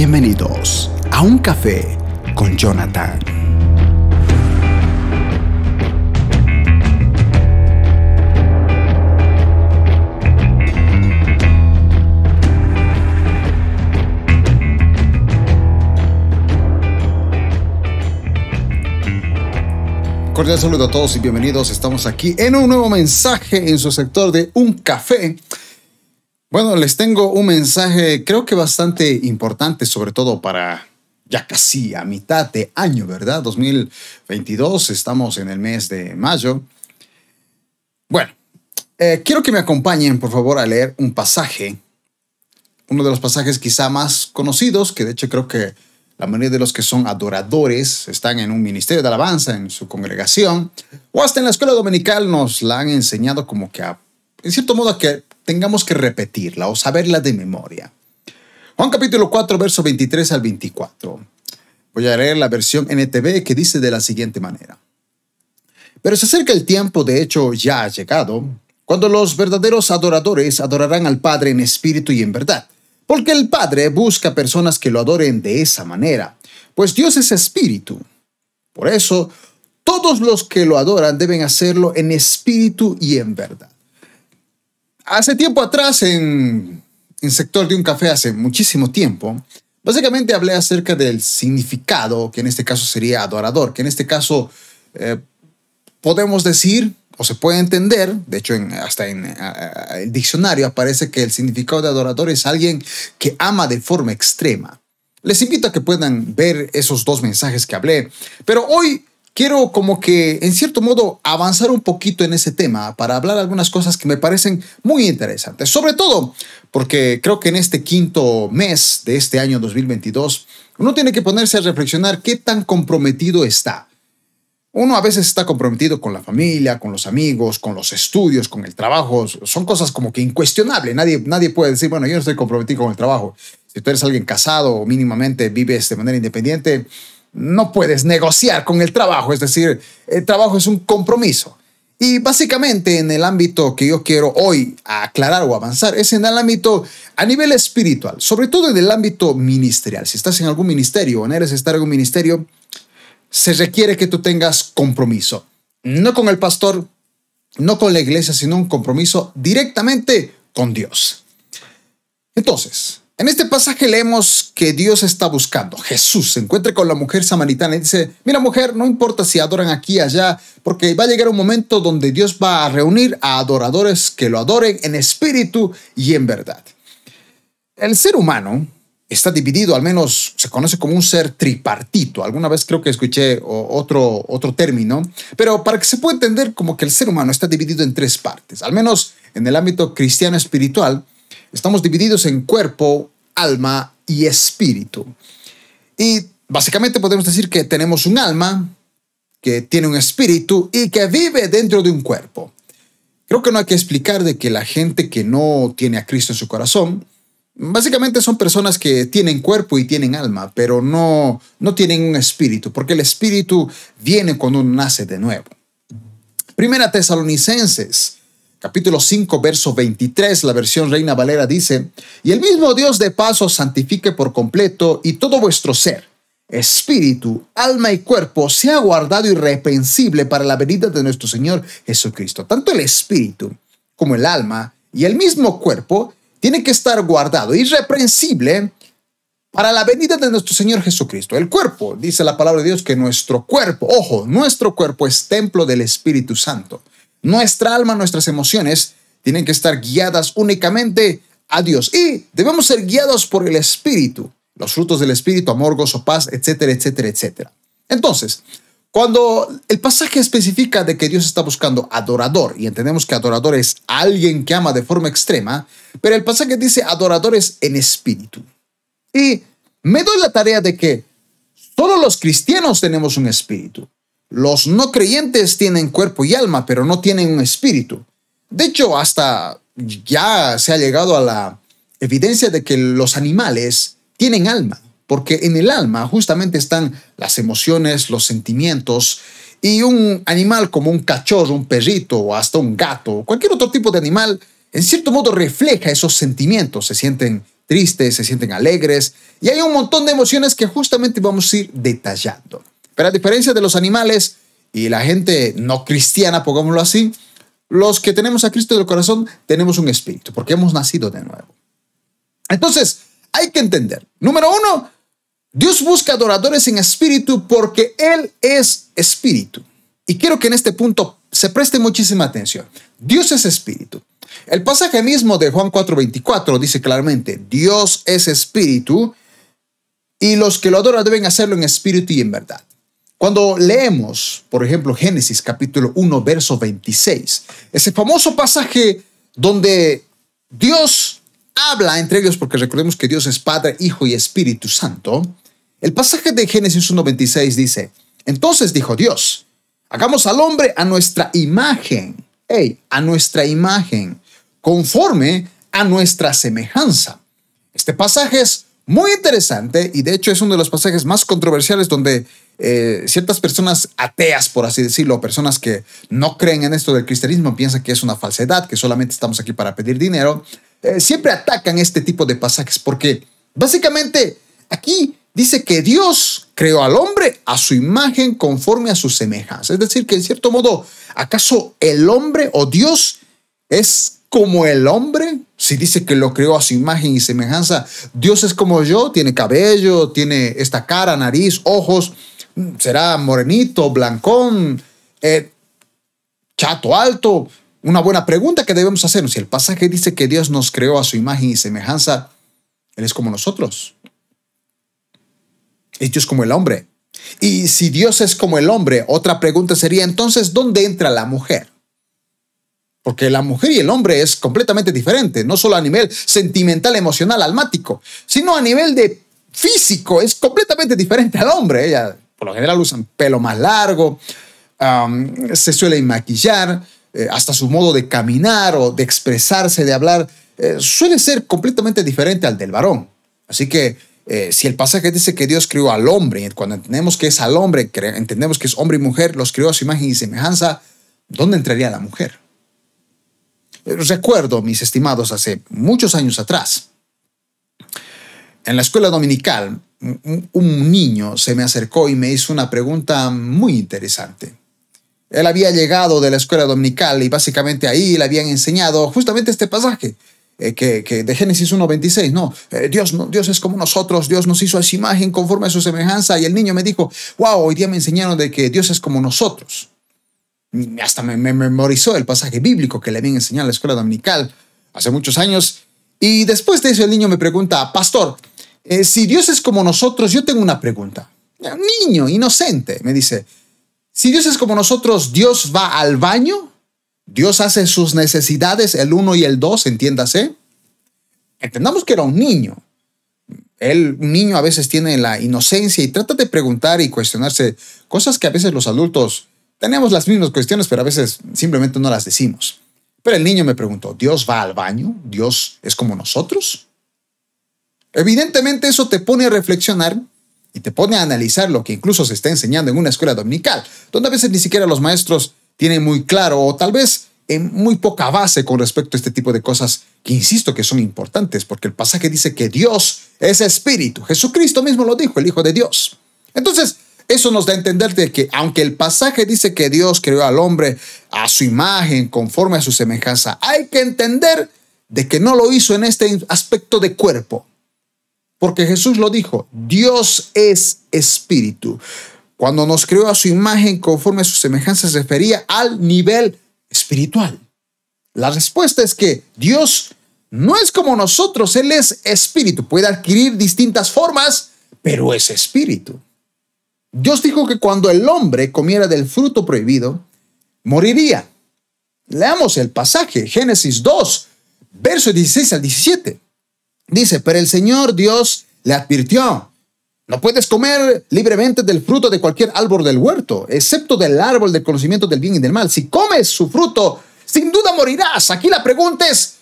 Bienvenidos a Un Café con Jonathan. Cordial saludo a todos y bienvenidos. Estamos aquí en un nuevo mensaje en su sector de Un Café. Bueno, les tengo un mensaje creo que bastante importante, sobre todo para ya casi a mitad de año, ¿verdad? 2022, estamos en el mes de mayo. Bueno, eh, quiero que me acompañen, por favor, a leer un pasaje, uno de los pasajes quizá más conocidos, que de hecho creo que la mayoría de los que son adoradores están en un ministerio de alabanza, en su congregación, o hasta en la escuela dominical nos la han enseñado como que, en cierto modo, que tengamos que repetirla o saberla de memoria. Juan capítulo 4, verso 23 al 24. Voy a leer la versión NTV que dice de la siguiente manera. Pero se acerca el tiempo, de hecho ya ha llegado, cuando los verdaderos adoradores adorarán al Padre en espíritu y en verdad, porque el Padre busca personas que lo adoren de esa manera, pues Dios es espíritu. Por eso, todos los que lo adoran deben hacerlo en espíritu y en verdad. Hace tiempo atrás, en, en sector de un café, hace muchísimo tiempo, básicamente hablé acerca del significado, que en este caso sería adorador, que en este caso eh, podemos decir o se puede entender, de hecho hasta en el diccionario aparece que el significado de adorador es alguien que ama de forma extrema. Les invito a que puedan ver esos dos mensajes que hablé, pero hoy quiero como que, en cierto modo, avanzar un poquito en ese tema para hablar algunas cosas que me parecen muy interesantes. Sobre todo porque creo que en este quinto mes de este año 2022, uno tiene que ponerse a reflexionar qué tan comprometido está. Uno a veces está comprometido con la familia, con los amigos, con los estudios, con el trabajo. Son cosas como que incuestionables. Nadie, nadie puede decir, bueno, yo no estoy comprometido con el trabajo. Si tú eres alguien casado o mínimamente vives de manera independiente, no puedes negociar con el trabajo, es decir, el trabajo es un compromiso. Y básicamente en el ámbito que yo quiero hoy aclarar o avanzar es en el ámbito a nivel espiritual, sobre todo en el ámbito ministerial. Si estás en algún ministerio o no eres estar en un ministerio, se requiere que tú tengas compromiso. No con el pastor, no con la iglesia, sino un compromiso directamente con Dios. Entonces, en este pasaje leemos que Dios está buscando. Jesús se encuentra con la mujer samaritana y dice, mira mujer, no importa si adoran aquí allá, porque va a llegar un momento donde Dios va a reunir a adoradores que lo adoren en espíritu y en verdad. El ser humano está dividido, al menos se conoce como un ser tripartito. Alguna vez creo que escuché otro, otro término, pero para que se pueda entender como que el ser humano está dividido en tres partes, al menos en el ámbito cristiano espiritual Estamos divididos en cuerpo, alma y espíritu. Y básicamente podemos decir que tenemos un alma, que tiene un espíritu y que vive dentro de un cuerpo. Creo que no hay que explicar de que la gente que no tiene a Cristo en su corazón, básicamente son personas que tienen cuerpo y tienen alma, pero no, no tienen un espíritu, porque el espíritu viene cuando uno nace de nuevo. Primera Tesalonicenses capítulo 5, verso 23, la versión Reina Valera dice, y el mismo Dios de paso santifique por completo y todo vuestro ser, espíritu, alma y cuerpo sea guardado irreprensible para la venida de nuestro Señor Jesucristo. Tanto el espíritu como el alma y el mismo cuerpo tienen que estar guardado irreprensible para la venida de nuestro Señor Jesucristo. El cuerpo, dice la palabra de Dios, que nuestro cuerpo, ojo, nuestro cuerpo es templo del Espíritu Santo. Nuestra alma, nuestras emociones tienen que estar guiadas únicamente a Dios y debemos ser guiados por el Espíritu, los frutos del Espíritu, amor, gozo, paz, etcétera, etcétera, etcétera. Entonces, cuando el pasaje especifica de que Dios está buscando adorador, y entendemos que adorador es alguien que ama de forma extrema, pero el pasaje dice adoradores en espíritu. Y me doy la tarea de que todos los cristianos tenemos un espíritu. Los no creyentes tienen cuerpo y alma, pero no tienen un espíritu. De hecho, hasta ya se ha llegado a la evidencia de que los animales tienen alma, porque en el alma justamente están las emociones, los sentimientos, y un animal como un cachorro, un perrito o hasta un gato, cualquier otro tipo de animal, en cierto modo refleja esos sentimientos. Se sienten tristes, se sienten alegres y hay un montón de emociones que justamente vamos a ir detallando. Pero a diferencia de los animales y la gente no cristiana, pongámoslo así, los que tenemos a Cristo del corazón tenemos un espíritu porque hemos nacido de nuevo. Entonces, hay que entender, número uno, Dios busca adoradores en espíritu porque Él es espíritu. Y quiero que en este punto se preste muchísima atención. Dios es espíritu. El pasaje mismo de Juan 4:24 dice claramente, Dios es espíritu y los que lo adoran deben hacerlo en espíritu y en verdad. Cuando leemos, por ejemplo, Génesis capítulo 1, verso 26, ese famoso pasaje donde Dios habla entre ellos, porque recordemos que Dios es Padre, Hijo y Espíritu Santo, el pasaje de Génesis 1.26 dice, entonces dijo Dios, hagamos al hombre a nuestra imagen, hey, a nuestra imagen, conforme a nuestra semejanza. Este pasaje es muy interesante y de hecho es uno de los pasajes más controversiales donde eh, ciertas personas ateas, por así decirlo, personas que no creen en esto del cristianismo, piensan que es una falsedad, que solamente estamos aquí para pedir dinero, eh, siempre atacan este tipo de pasajes porque básicamente aquí dice que Dios creó al hombre a su imagen conforme a su semejanza. Es decir, que en cierto modo, ¿acaso el hombre o Dios es como el hombre? Si dice que lo creó a su imagen y semejanza, Dios es como yo, tiene cabello, tiene esta cara, nariz, ojos, será morenito, blancón, eh, chato alto. Una buena pregunta que debemos hacernos. Si el pasaje dice que Dios nos creó a su imagen y semejanza, Él es como nosotros. Dios es como el hombre. Y si Dios es como el hombre, otra pregunta sería entonces, ¿dónde entra la mujer? Porque la mujer y el hombre es completamente diferente, no solo a nivel sentimental, emocional, almático, sino a nivel de físico, es completamente diferente al hombre. Ella, por lo general, usan pelo más largo, se suele maquillar, eh, hasta su modo de caminar o de expresarse, de hablar, eh, suele ser completamente diferente al del varón. Así que eh, si el pasaje dice que Dios crió al hombre, cuando entendemos que es al hombre, entendemos que es hombre y mujer, los crió a su imagen y semejanza, ¿dónde entraría la mujer? Recuerdo, mis estimados, hace muchos años atrás, en la escuela dominical, un niño se me acercó y me hizo una pregunta muy interesante. Él había llegado de la escuela dominical y básicamente ahí le habían enseñado justamente este pasaje. Eh, que, de Génesis 1.26, no, eh, Dios, no, Dios es como nosotros, Dios nos hizo a su imagen conforme a su semejanza y el niño me dijo, wow, hoy día me enseñaron de que Dios es como nosotros. Hasta me, memorizó el pasaje bíblico que le habían enseñado en la escuela dominical hace muchos años y después de eso el niño me pregunta, pastor, eh, si Dios es como nosotros, yo tengo una pregunta. Un niño inocente me dice, si Dios es como nosotros, ¿Dios va al baño? Dios hace sus necesidades, el uno y el dos, entiéndase. Entendamos que era un niño. El niño a veces tiene la inocencia y trata de preguntar y cuestionarse cosas que a veces los adultos tenemos las mismas cuestiones, pero a veces simplemente no las decimos. Pero el niño me preguntó, ¿Dios va al baño? ¿Dios es como nosotros? Evidentemente eso te pone a reflexionar y te pone a analizar lo que incluso se está enseñando en una escuela dominical, donde a veces ni siquiera los maestros tiene muy claro o tal vez en muy poca base con respecto a este tipo de cosas que insisto que son importantes, porque el pasaje dice que Dios es espíritu. Jesucristo mismo lo dijo, el Hijo de Dios. Entonces, eso nos da a entender de que aunque el pasaje dice que Dios creó al hombre a su imagen, conforme a su semejanza, hay que entender de que no lo hizo en este aspecto de cuerpo. Porque Jesús lo dijo, Dios es espíritu. Cuando nos creó a su imagen conforme a su semejanza se refería al nivel espiritual. La respuesta es que Dios no es como nosotros, Él es espíritu, puede adquirir distintas formas, pero es espíritu. Dios dijo que cuando el hombre comiera del fruto prohibido, moriría. Leamos el pasaje, Génesis 2, verso 16 al 17. Dice, pero el Señor Dios le advirtió, no puedes comer libremente del fruto de cualquier árbol del huerto, excepto del árbol del conocimiento del bien y del mal. Si comes su fruto, sin duda morirás. Aquí la pregunta es,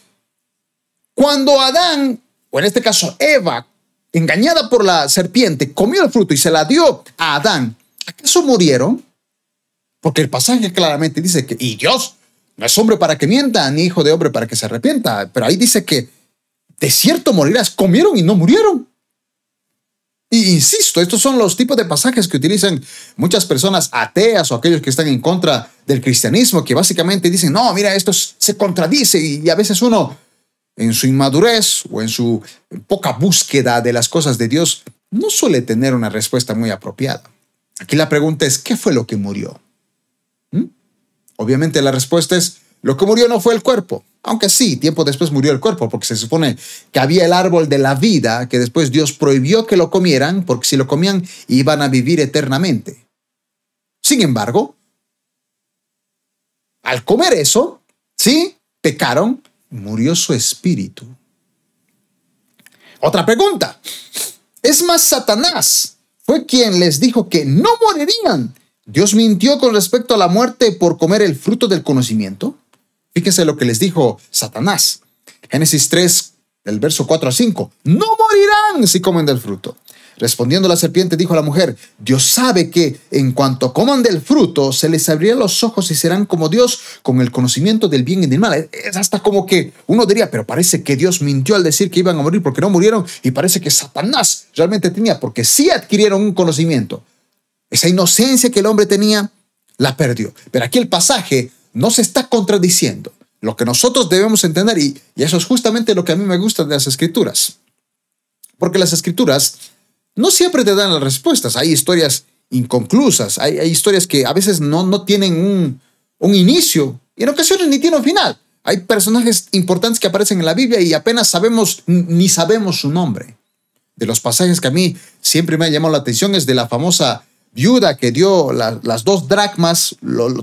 cuando Adán, o en este caso Eva, engañada por la serpiente, comió el fruto y se la dio a Adán, ¿acaso murieron? Porque el pasaje claramente dice que, y Dios no es hombre para que mienta, ni hijo de hombre para que se arrepienta, pero ahí dice que de cierto morirás. Comieron y no murieron. Y insisto, estos son los tipos de pasajes que utilizan muchas personas ateas o aquellos que están en contra del cristianismo, que básicamente dicen, no, mira, esto se contradice y a veces uno en su inmadurez o en su poca búsqueda de las cosas de Dios no suele tener una respuesta muy apropiada. Aquí la pregunta es, ¿qué fue lo que murió? ¿Mm? Obviamente la respuesta es, lo que murió no fue el cuerpo, aunque sí, tiempo después murió el cuerpo, porque se supone que había el árbol de la vida que después Dios prohibió que lo comieran, porque si lo comían iban a vivir eternamente. Sin embargo, al comer eso, sí, pecaron, murió su espíritu. Otra pregunta. Es más, Satanás fue quien les dijo que no morirían. Dios mintió con respecto a la muerte por comer el fruto del conocimiento. Fíjense lo que les dijo Satanás. Génesis 3, el verso 4 a 5. No morirán si comen del fruto. Respondiendo la serpiente dijo a la mujer, Dios sabe que en cuanto coman del fruto, se les abrirán los ojos y serán como Dios con el conocimiento del bien y del mal. Es hasta como que uno diría, pero parece que Dios mintió al decir que iban a morir porque no murieron y parece que Satanás realmente tenía, porque sí adquirieron un conocimiento. Esa inocencia que el hombre tenía, la perdió. Pero aquí el pasaje no se está contradiciendo. Lo que nosotros debemos entender, y, eso es justamente lo que a mí me gusta de las escrituras, porque las escrituras no siempre te dan las respuestas. Hay historias inconclusas, hay, historias que a veces no, no tienen un, un, inicio y en ocasiones ni tienen un final. Hay personajes importantes que aparecen en la Biblia y apenas sabemos, ni sabemos su nombre. De los pasajes que a mí siempre me ha llamado la atención es de la famosa viuda que dio las dos dracmas,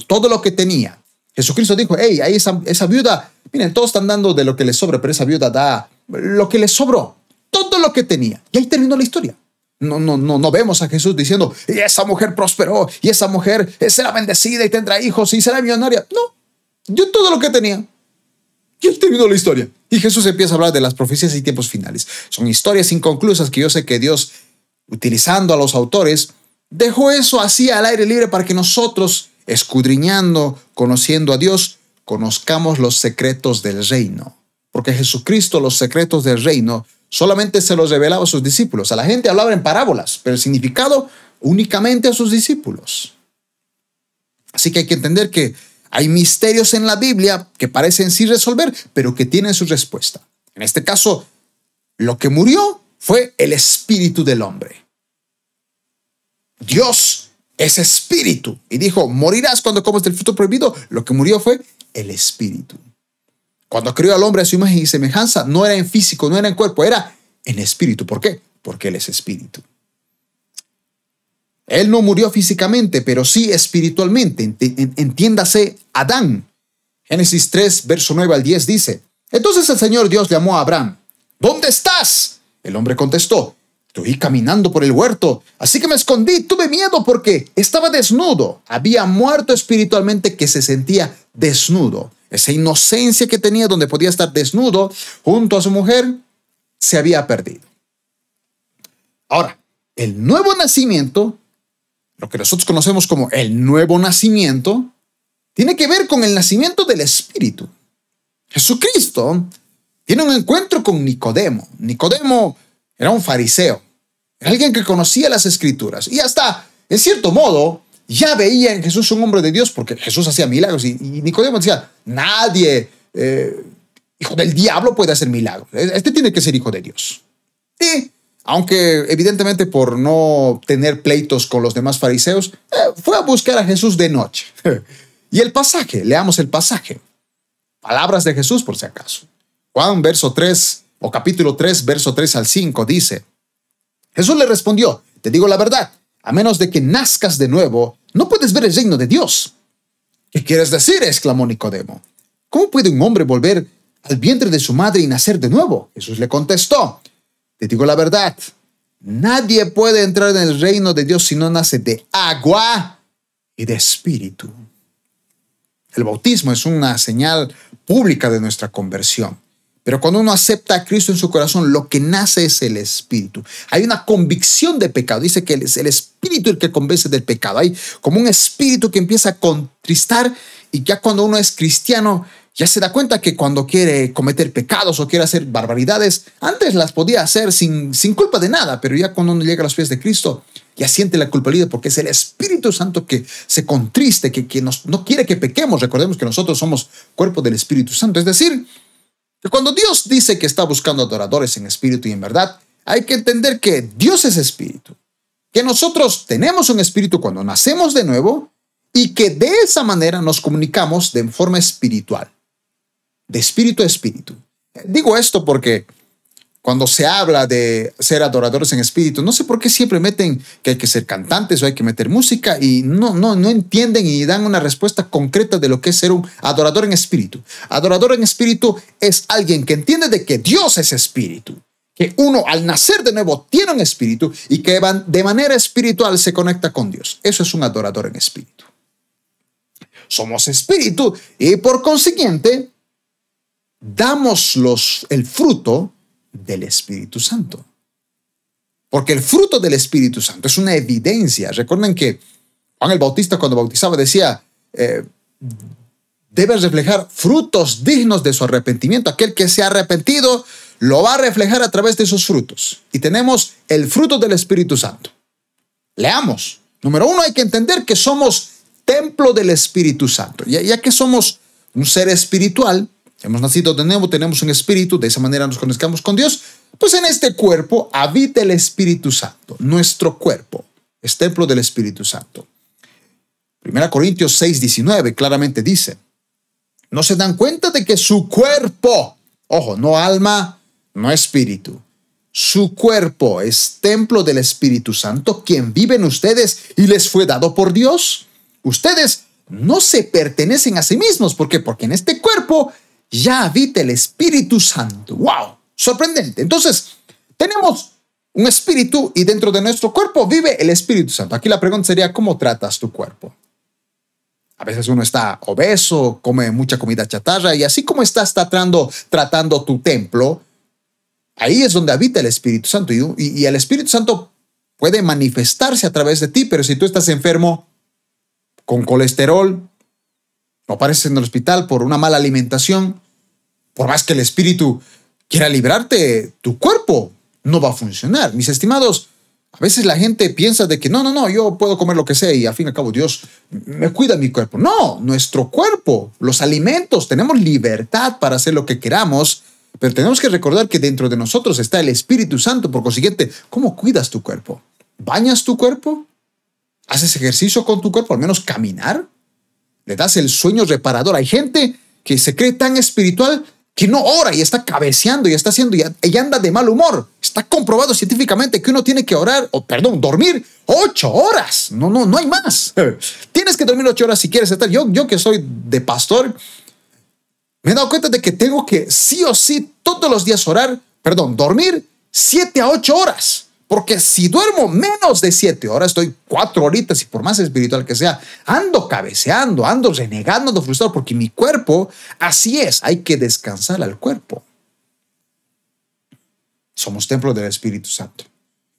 todo lo que tenía. Jesucristo dijo, hey, ahí esa, esa viuda, miren, todos están dando de lo que les sobra, pero esa viuda da lo que les sobró, todo lo que tenía. Y ahí terminó la historia. No, no, no, no vemos a Jesús diciendo, y esa mujer prosperó, y esa mujer será bendecida y tendrá hijos y será millonaria. No, dio todo lo que tenía. Y ahí terminó la historia. Y Jesús empieza a hablar de las profecías y tiempos finales. Son historias inconclusas que yo sé que Dios, utilizando a los autores, dejó eso así al aire libre para que nosotros escudriñando, conociendo a Dios, conozcamos los secretos del reino. Porque Jesucristo los secretos del reino solamente se los revelaba a sus discípulos. A la gente hablaba en parábolas, pero el significado únicamente a sus discípulos. Así que hay que entender que hay misterios en la Biblia que parecen sin resolver, pero que tienen su respuesta. En este caso, lo que murió fue el espíritu del hombre. Dios es espíritu. Y dijo, morirás cuando comas del fruto prohibido. Lo que murió fue el espíritu. Cuando creó al hombre a su imagen y semejanza, no era en físico, no era en cuerpo, era en espíritu. ¿Por qué? Porque Él es espíritu. Él no murió físicamente, pero sí espiritualmente. Entiéndase Adán. Génesis 3, verso 9 al 10 dice, entonces el Señor Dios llamó a Abraham, ¿dónde estás? El hombre contestó, Estoy caminando por el huerto, así que me escondí, tuve miedo porque estaba desnudo. Había muerto espiritualmente que se sentía desnudo. Esa inocencia que tenía donde podía estar desnudo junto a su mujer se había perdido. Ahora, el nuevo nacimiento, lo que nosotros conocemos como el nuevo nacimiento, tiene que ver con el nacimiento del Espíritu. Jesucristo tiene un encuentro con Nicodemo. Nicodemo era un fariseo, alguien que conocía las escrituras y hasta, en cierto modo, ya veía en Jesús un hombre de Dios porque Jesús hacía milagros y, Nicodemo decía, nadie, eh, hijo del diablo, puede hacer milagros. Este tiene que ser hijo de Dios. Y aunque evidentemente por no tener pleitos con los demás fariseos, eh, fue a buscar a Jesús de noche. y el pasaje, leamos el pasaje. Palabras de Jesús por si acaso. Juan, verso 3, o capítulo 3, verso 3 al 5, dice, Jesús le respondió, te digo la verdad, a menos de que nazcas de nuevo, no puedes ver el reino de Dios. ¿Qué quieres decir? exclamó Nicodemo. ¿Cómo puede un hombre volver al vientre de su madre y nacer de nuevo? Jesús le contestó, te digo la verdad, nadie puede entrar en el reino de Dios si no nace de agua y de espíritu. El bautismo es una señal pública de nuestra conversión. Pero cuando uno acepta a Cristo en su corazón, lo que nace es el Espíritu. Hay una convicción de pecado. Dice que es el Espíritu el que convence del pecado. Hay como un Espíritu que empieza a contristar y ya cuando uno es cristiano, ya se da cuenta que cuando quiere cometer pecados o quiere hacer barbaridades, antes las podía hacer sin, sin culpa de nada, pero ya cuando uno llega a los pies de Cristo, ya siente la culpabilidad porque es el Espíritu Santo que se contriste, que, que nos, no quiere que pequemos. Recordemos que nosotros somos cuerpo del Espíritu Santo. Es decir, cuando Dios dice que está buscando adoradores en espíritu y en verdad, hay que entender que Dios es espíritu, que nosotros tenemos un espíritu cuando nacemos de nuevo y que de esa manera nos comunicamos de forma espiritual de espíritu a espíritu. Digo esto porque cuando se habla de ser adoradores en espíritu, no sé por qué siempre meten que hay que ser cantantes o hay que meter música y no, no, no entienden y dan una respuesta concreta de lo que es ser un adorador en espíritu. Adorador en espíritu es alguien que entiende de que Dios es espíritu, que uno al nacer de nuevo tiene un espíritu y que de manera espiritual se conecta con Dios. Eso es un adorador en espíritu. Somos espíritu y por consiguiente damos los, el fruto del Espíritu Santo. Porque el fruto del Espíritu Santo es una evidencia. Recuerden que Juan el Bautista cuando bautizaba decía, eh, debe reflejar frutos dignos de su arrepentimiento. Aquel que se ha arrepentido lo va a reflejar a través de sus frutos. Y tenemos el fruto del Espíritu Santo. Leamos. Número uno, hay que entender que somos templo del Espíritu Santo. Ya, ya que somos un ser espiritual, hemos nacido de nuevo, tenemos un espíritu, de esa manera nos conectamos con Dios, pues en este cuerpo habita el Espíritu Santo. Nuestro cuerpo es templo del Espíritu Santo. 1 Corintios 6, 19 claramente dice, no se dan cuenta de que su cuerpo, ojo, no alma, no espíritu, su cuerpo es templo del Espíritu Santo, quien vive en ustedes y les fue dado por Dios. Ustedes no se pertenecen a sí mismos. ¿Por qué? Porque en este cuerpo ya habita el Espíritu Santo. ¡Wow! Sorprendente. Entonces, tenemos un espíritu y dentro de nuestro cuerpo vive el Espíritu Santo. Aquí la pregunta sería, ¿cómo tratas tu cuerpo? A veces uno está obeso, come mucha comida chatarra y así como estás tratando, tratando tu templo, ahí es donde habita el Espíritu Santo y, el Espíritu Santo puede manifestarse a través de ti, pero si tú estás enfermo con colesterol, o apareces en el hospital por una mala alimentación, por más que el espíritu quiera librarte, tu cuerpo no va a funcionar. Mis estimados, a veces la gente piensa de que no, no, no, yo puedo comer lo que sea y al fin y al cabo Dios me cuida mi cuerpo. No, nuestro cuerpo, los alimentos, tenemos libertad para hacer lo que queramos, pero tenemos que recordar que dentro de nosotros está el Espíritu Santo. Por consiguiente, ¿cómo cuidas tu cuerpo? ¿Bañas tu cuerpo? ¿Haces ejercicio con tu cuerpo? ¿Al menos caminar? ¿Le das el sueño reparador? Hay gente que se cree tan espiritual que no ora y está cabeceando y está haciendo y anda de mal humor. Está comprobado científicamente que uno tiene que orar, o perdón, dormir ocho horas. No, no, no hay más. Tienes que dormir ocho horas si quieres estar. Yo, yo que soy de pastor, me he dado cuenta de que tengo que sí o sí todos los días orar, perdón, dormir siete a ocho horas. Porque si duermo menos de siete horas, estoy cuatro horitas y por más espiritual que sea, ando cabeceando, ando renegando, ando frustrado, porque mi cuerpo, así es, hay que descansar al cuerpo. Somos templo del Espíritu Santo.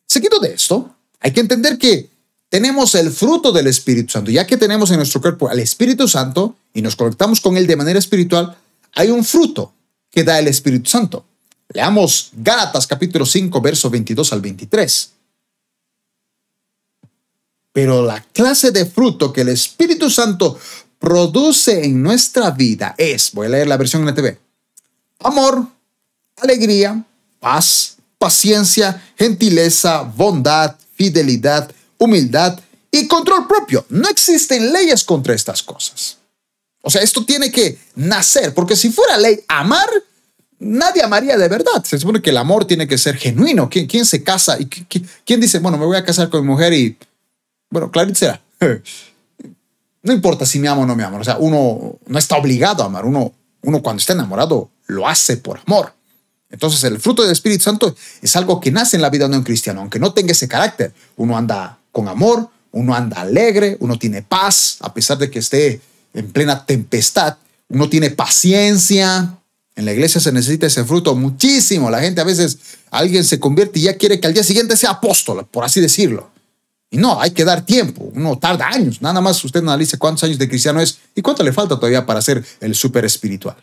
Seguido de esto, hay que entender que tenemos el fruto del Espíritu Santo. Ya que tenemos en nuestro cuerpo al Espíritu Santo y nos conectamos con Él de manera espiritual, hay un fruto que da el Espíritu Santo. Leamos Gálatas capítulo 5, verso 22 al 23. Pero la clase de fruto que el Espíritu Santo produce en nuestra vida es, voy a leer la versión NTV, amor, alegría, paz, paciencia, gentileza, bondad, fidelidad, humildad y control propio. No existen leyes contra estas cosas. O sea, esto tiene que nacer, porque si fuera ley amar, nadie amaría de verdad. Se supone que el amor tiene que ser genuino. ¿Quién, quién se casa? ¿Y quién dice, bueno, me voy a casar con mi mujer y, bueno, clarito será. No importa si me amo o no me amo. O sea, uno no está obligado a amar. Uno, uno cuando está enamorado lo hace por amor. Entonces el fruto del Espíritu Santo es algo que nace en la vida de un cristiano, aunque no tenga ese carácter. Uno anda con amor, uno anda alegre, uno tiene paz, a pesar de que esté en plena tempestad. Uno tiene paciencia, en la iglesia se necesita ese fruto muchísimo. La gente a veces, alguien se convierte y ya quiere que al día siguiente sea apóstol, por así decirlo. Y no, hay que dar tiempo, uno tarda años, nada más usted analice cuántos años de cristiano es y cuánto le falta todavía para ser el súper espiritual.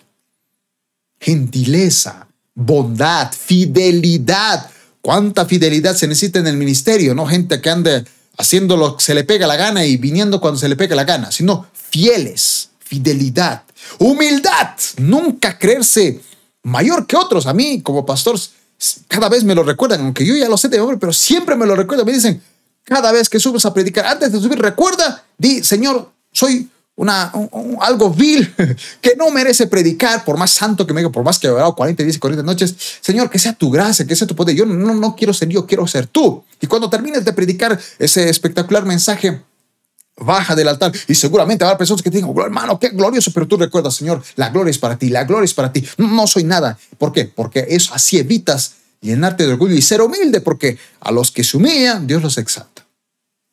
Gentileza, bondad, fidelidad. ¿Cuánta fidelidad se necesita en el ministerio? No gente que ande haciendo lo que se le pega la gana y viniendo cuando se le pega la gana, sino fieles, fidelidad, humildad, nunca creerse mayor que otros. A mí, como pastor, cada vez me lo recuerdan, aunque yo ya lo sé de hombre, pero siempre me lo recuerdan. Me dicen, cada vez que subes a predicar, antes de subir, recuerda, di, Señor, soy una, algo vil que no merece predicar, por más santo que me diga, por más que he orado 40 días y 40 noches. Señor, que sea tu gracia, que sea tu poder. Yo no, no quiero ser yo, quiero ser tú. Y cuando termines de predicar ese espectacular mensaje, baja del altar y seguramente habrá personas que te digan, hermano, qué glorioso, pero tú recuerdas, Señor, la gloria es para ti, la gloria es para ti. No soy nada. ¿Por qué? Porque eso así evitas llenarte de orgullo y ser humilde, porque a los que se humillan, Dios los exalta.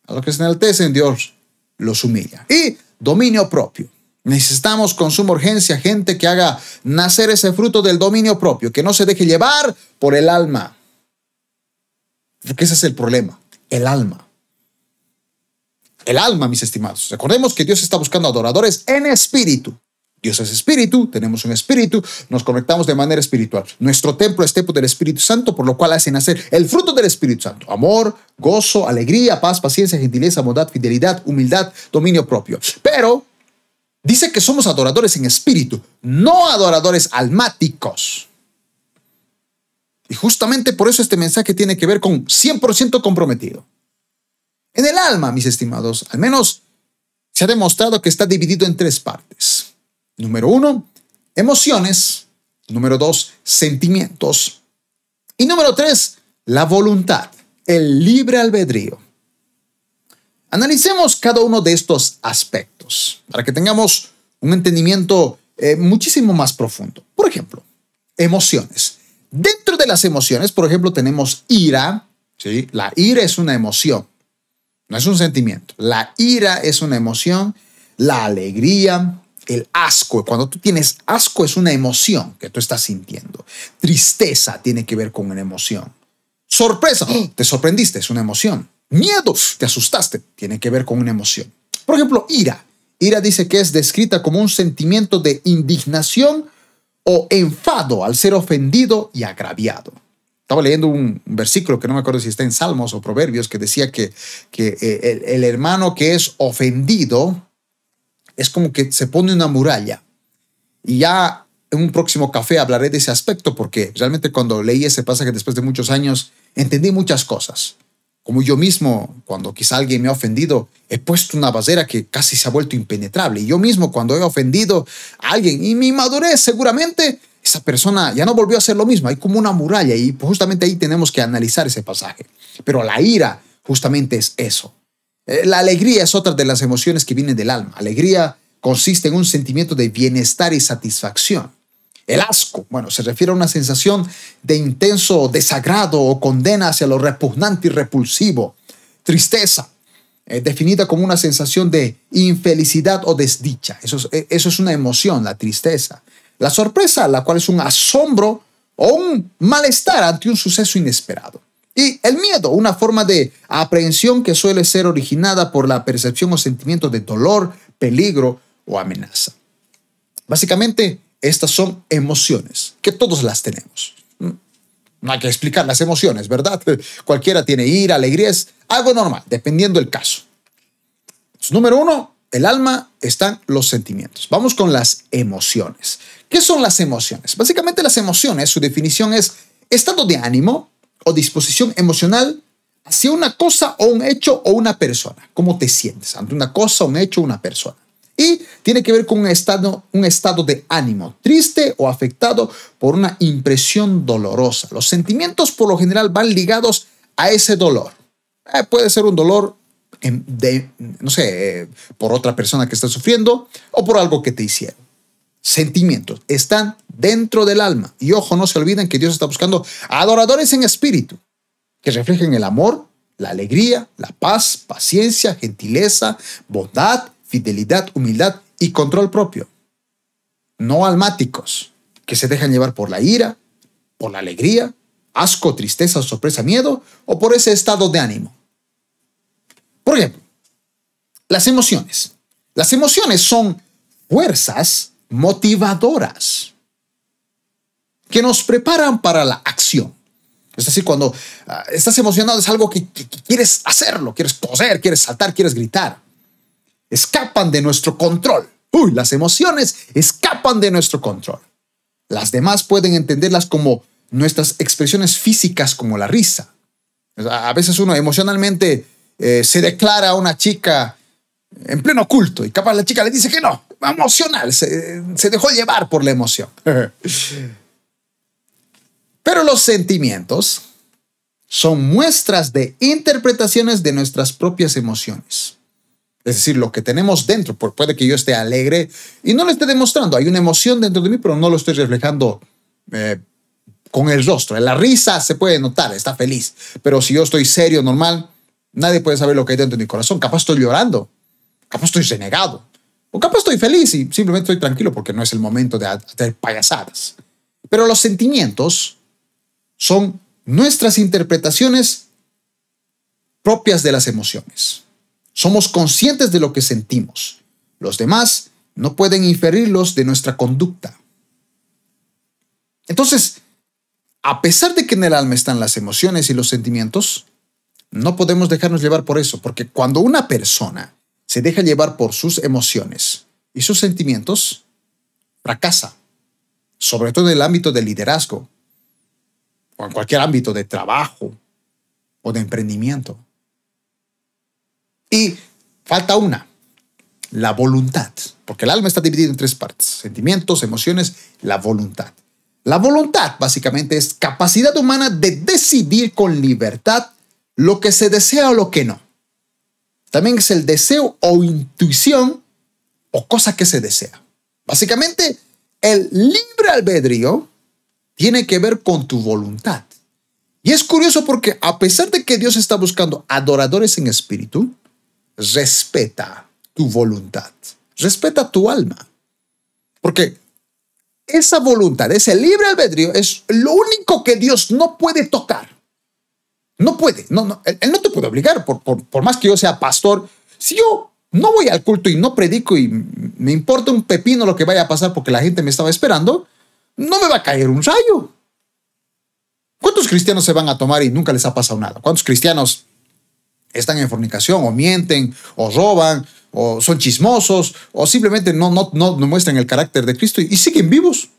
A los que se enaltecen, Dios los humilla. Y dominio propio. Necesitamos con suma urgencia gente que haga nacer ese fruto del dominio propio, que no se deje llevar por el alma. Porque ese es el problema, el alma. El alma, mis estimados. Recordemos que Dios está buscando adoradores en espíritu. Dios es espíritu, tenemos un espíritu, nos conectamos de manera espiritual. Nuestro templo es templo del Espíritu Santo, por lo cual hace nacer el fruto del Espíritu Santo. Amor, gozo, alegría, paz, paciencia, gentileza, bondad, fidelidad, humildad, dominio propio. Pero dice que somos adoradores en espíritu, no adoradores almáticos. Y justamente por eso este mensaje tiene que ver con 100% comprometido. En el alma, mis estimados, al menos se ha demostrado que está dividido en tres partes. Número uno, emociones. Número dos, sentimientos. Y número tres, la voluntad, el libre albedrío. Analicemos cada uno de estos aspectos para que tengamos un entendimiento eh, muchísimo más profundo. Por ejemplo, emociones. Dentro de las emociones, por ejemplo, tenemos ira. ¿sí? La ira es una emoción, no es un sentimiento. La ira es una emoción. La alegría, el asco. Cuando tú tienes asco es una emoción que tú estás sintiendo. Tristeza tiene que ver con una emoción. Sorpresa, ¡oh! te sorprendiste, es una emoción. Miedo, te asustaste, tiene que ver con una emoción. Por ejemplo, ira. Ira dice que es descrita como un sentimiento de indignación o enfado al ser ofendido y agraviado. Estaba leyendo un versículo que no me acuerdo si está en Salmos o Proverbios que decía que, eh, el hermano que es ofendido es como que se pone una muralla. Y ya en un próximo café hablaré de ese aspecto porque realmente cuando leí ese pasaje después de muchos años, entendí muchas cosas. Como yo mismo, cuando quizá alguien me ha ofendido, he puesto una barrera que casi se ha vuelto impenetrable. Y yo mismo, cuando he ofendido a alguien y mi madurez, seguramente esa persona ya no volvió a hacer lo mismo. Hay como una muralla y justamente ahí tenemos que analizar ese pasaje. Pero la ira justamente es eso. Eh, la alegría es otra de las emociones que vienen del alma. Alegría consiste en un sentimiento de bienestar y satisfacción. El asco, bueno, se refiere a una sensación de intenso desagrado o condena hacia lo repugnante y repulsivo. Tristeza, eh, definida como una sensación de infelicidad o desdicha. Eso es, eh, eso es una emoción, la tristeza. La sorpresa, la cual es un asombro o un malestar ante un suceso inesperado. Y el miedo, una forma de aprehensión que suele ser originada por la percepción o sentimiento de dolor, peligro o amenaza. Básicamente, estas son emociones, que todos las tenemos. Mm, no hay que explicar las emociones, ¿verdad? Cualquiera tiene ira, alegría, es algo normal, dependiendo del caso. número uno, el alma están los sentimientos. Vamos con las emociones. ¿Qué son las emociones? Básicamente las emociones, su definición es estado de ánimo, o disposición emocional hacia una cosa o un hecho o una persona. ¿Cómo te sientes ante una cosa, un hecho o una persona? Y tiene que ver con un estado, un estado de ánimo, triste o afectado por una impresión dolorosa. Los sentimientos por lo general van ligados a ese dolor. Eh, puede ser un dolor de, no sé, eh, por otra persona que está sufriendo o por algo que te hicieron sentimientos, están dentro del alma. Y ojo, no se olviden que Dios está buscando adoradores en espíritu, que reflejen el amor, la alegría, la paz, paciencia, gentileza, bondad, fidelidad, humildad y control propio. No almáticos, que se dejan llevar por la ira, por la alegría, asco, tristeza, sorpresa, miedo o por ese estado de ánimo. Por ejemplo, las emociones. Las emociones son fuerzas motivadoras que nos preparan para la acción. Es decir, cuando ah, estás emocionado es algo que, quieres hacerlo, quieres coser, quieres saltar, quieres gritar. Escapan de nuestro control. Uy, las emociones escapan de nuestro control. Las demás pueden entenderlas como nuestras expresiones físicas, como la risa. A veces uno emocionalmente eh, se declara a una chica en pleno culto y capaz la chica le dice que no, emocional, se, dejó llevar por la emoción. Pero los sentimientos son muestras de interpretaciones de nuestras propias emociones. Es decir, lo que tenemos dentro, puede que yo esté alegre y no lo esté demostrando. Hay una emoción dentro de mí, pero no lo estoy reflejando eh, con el rostro. En la risa se puede notar, está feliz. Pero si yo estoy serio, normal, nadie puede saber lo que hay dentro de mi corazón. Capaz estoy llorando, capaz estoy renegado, o capaz estoy feliz y simplemente estoy tranquilo porque no es el momento de hacer payasadas. Pero los sentimientos son nuestras interpretaciones propias de las emociones. Somos conscientes de lo que sentimos. Los demás no pueden inferirlos de nuestra conducta. Entonces, a pesar de que en el alma están las emociones y los sentimientos, no podemos dejarnos llevar por eso, porque cuando una persona se deja llevar por sus emociones y sus sentimientos, fracasa, sobre todo en el ámbito del liderazgo, o en cualquier ámbito de trabajo o de emprendimiento. Y falta una, la voluntad, porque el alma está dividida en tres partes, sentimientos, emociones, la voluntad. La voluntad básicamente es capacidad humana de decidir con libertad lo que se desea o lo que no. También es el deseo o intuición o cosa que se desea. Básicamente, el libre albedrío tiene que ver con tu voluntad. Y es curioso porque a pesar de que Dios está buscando adoradores en espíritu, respeta tu voluntad, respeta tu alma. Porque esa voluntad, ese libre albedrío, es lo único que Dios no puede tocar. No puede, no, no, él, no te puede obligar, por, por, por más que yo sea pastor. Si yo no voy al culto y no predico y me importa un pepino lo que vaya a pasar porque la gente me estaba esperando, no me va a caer un rayo. ¿Cuántos cristianos se van a tomar y nunca les ha pasado nada? ¿Cuántos cristianos están en fornicación o mienten o roban o son chismosos o simplemente no, no, no, muestran el carácter de Cristo y, siguen vivos?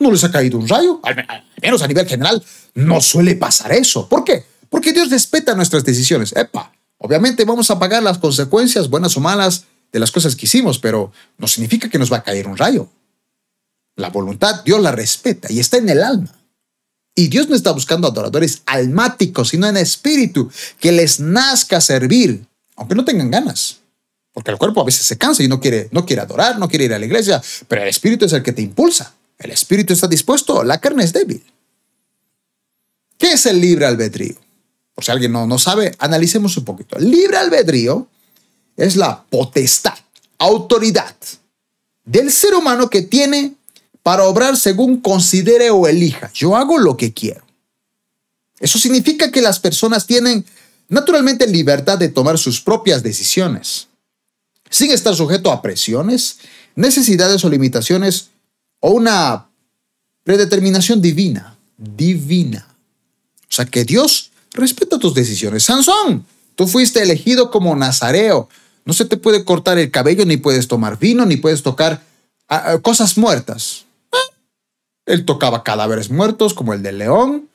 No les ha caído un rayo. Al, menos a nivel general no suele pasar eso. ¿Por qué? Porque Dios respeta nuestras decisiones. Epa, obviamente vamos a pagar las consecuencias, buenas o malas, de las cosas que hicimos, pero no significa que nos va a caer un rayo. La voluntad Dios la respeta y está en el alma. Y Dios no está buscando adoradores almáticos, sino en espíritu, que les nazca servir, aunque no tengan ganas. Porque el cuerpo a veces se cansa y no quiere, no quiere adorar, no quiere ir a la iglesia, pero el espíritu es el que te impulsa. El espíritu está dispuesto, la carne es débil. ¿Qué es el libre albedrío? Por si alguien no, no sabe, analicemos un poquito. Libre albedrío es la potestad, autoridad del ser humano que tiene para obrar según considere o elija. Yo hago lo que quiero. Eso significa que las personas tienen naturalmente libertad de tomar sus propias decisiones, sin estar sujeto a presiones, necesidades o limitaciones o una predeterminación divina, divina. O sea que Dios respeta tus decisiones. Sansón, tú fuiste elegido como nazareo. No se te puede cortar el cabello, ni puedes tomar vino, ni puedes tocar ah, ah, cosas muertas. Él tocaba cadáveres muertos como el del león.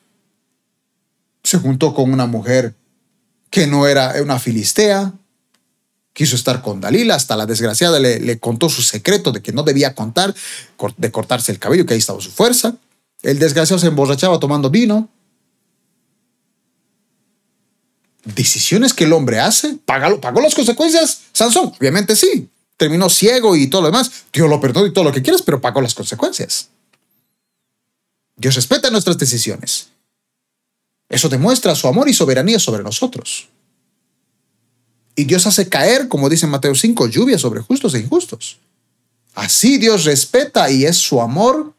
Se juntó con una mujer que no era una filistea. Quiso estar con Dalila, hasta la desgraciada le, le contó su secreto de que no debía contar, de cortarse el cabello, que ahí estaba su fuerza. El desgraciado se emborrachaba tomando vino. Decisiones que el hombre hace, pagó, pagó las consecuencias. Sansón, obviamente sí. Terminó ciego y todo lo demás. Dios lo perdonó y todo lo que quieras, pero pagó las consecuencias. Dios respeta nuestras decisiones. Eso demuestra su amor y soberanía sobre nosotros. Y Dios hace caer, como dice Mateo 5, lluvia sobre justos e injustos. Así Dios respeta y es su amor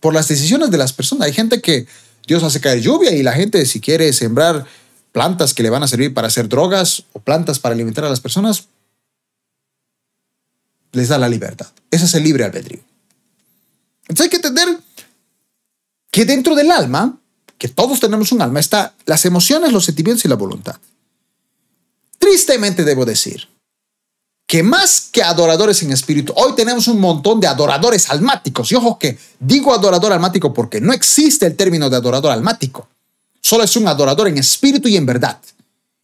por las decisiones de las personas. Hay gente que Dios hace caer lluvia y la gente si quiere sembrar plantas que le van a servir para hacer drogas o plantas para alimentar a las personas, les da la libertad. Ese es el libre albedrío. Entonces hay que entender que dentro del alma, que todos tenemos un alma, está las emociones, los sentimientos y la voluntad. Tristemente debo decir que más que adoradores en espíritu, hoy tenemos un montón de adoradores almáticos. Y ojo que digo adorador almático porque no existe el término de adorador almático. Solo es un adorador en espíritu y en verdad.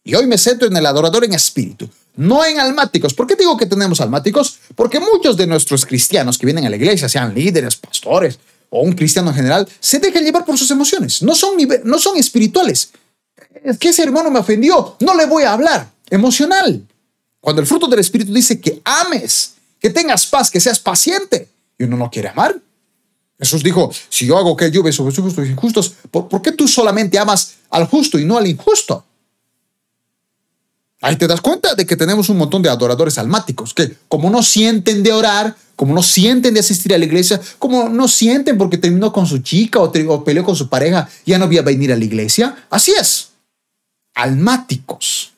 Y hoy me centro en el adorador en espíritu, no en almáticos. ¿Por qué digo que tenemos almáticos? Porque muchos de nuestros cristianos que vienen a la iglesia, sean líderes, pastores o un cristiano en general, se dejan llevar por sus emociones. No son, no son espirituales. Es que ese hermano me ofendió, no le voy a hablar. Emocional. Cuando el fruto del Espíritu dice que ames, que tengas paz, que seas paciente, y uno no quiere amar. Jesús dijo, si yo hago que lluvia sobre sus justos y injustos, ¿por qué tú solamente amas al justo y no al injusto? Ahí te das cuenta de que tenemos un montón de adoradores almáticos que como no sienten de orar, como no sienten de asistir a la iglesia, como no sienten porque terminó con su chica o, o peleó con su pareja, ya no voy a venir a la iglesia. Así es. Almáticos.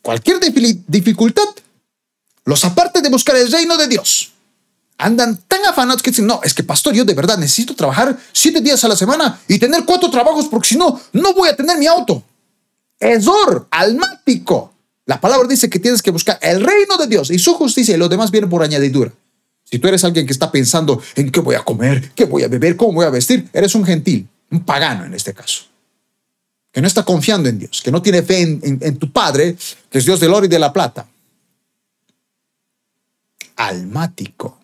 Cualquier dificultad los aparte de buscar el reino de Dios. Andan tan afanados que dicen, no, es que pastor, yo de verdad necesito trabajar siete días a la semana y tener cuatro trabajos porque si no, no voy a tener mi auto. Esor, almático. La palabra dice que tienes que buscar el reino de Dios y su justicia y lo demás viene por añadidura. Si tú eres alguien que está pensando en qué voy a comer, qué voy a beber, cómo voy a vestir, eres un gentil, un pagano en este caso. Que no está confiando en Dios, que no tiene fe en, tu Padre, que es Dios del oro y de la plata. Almático.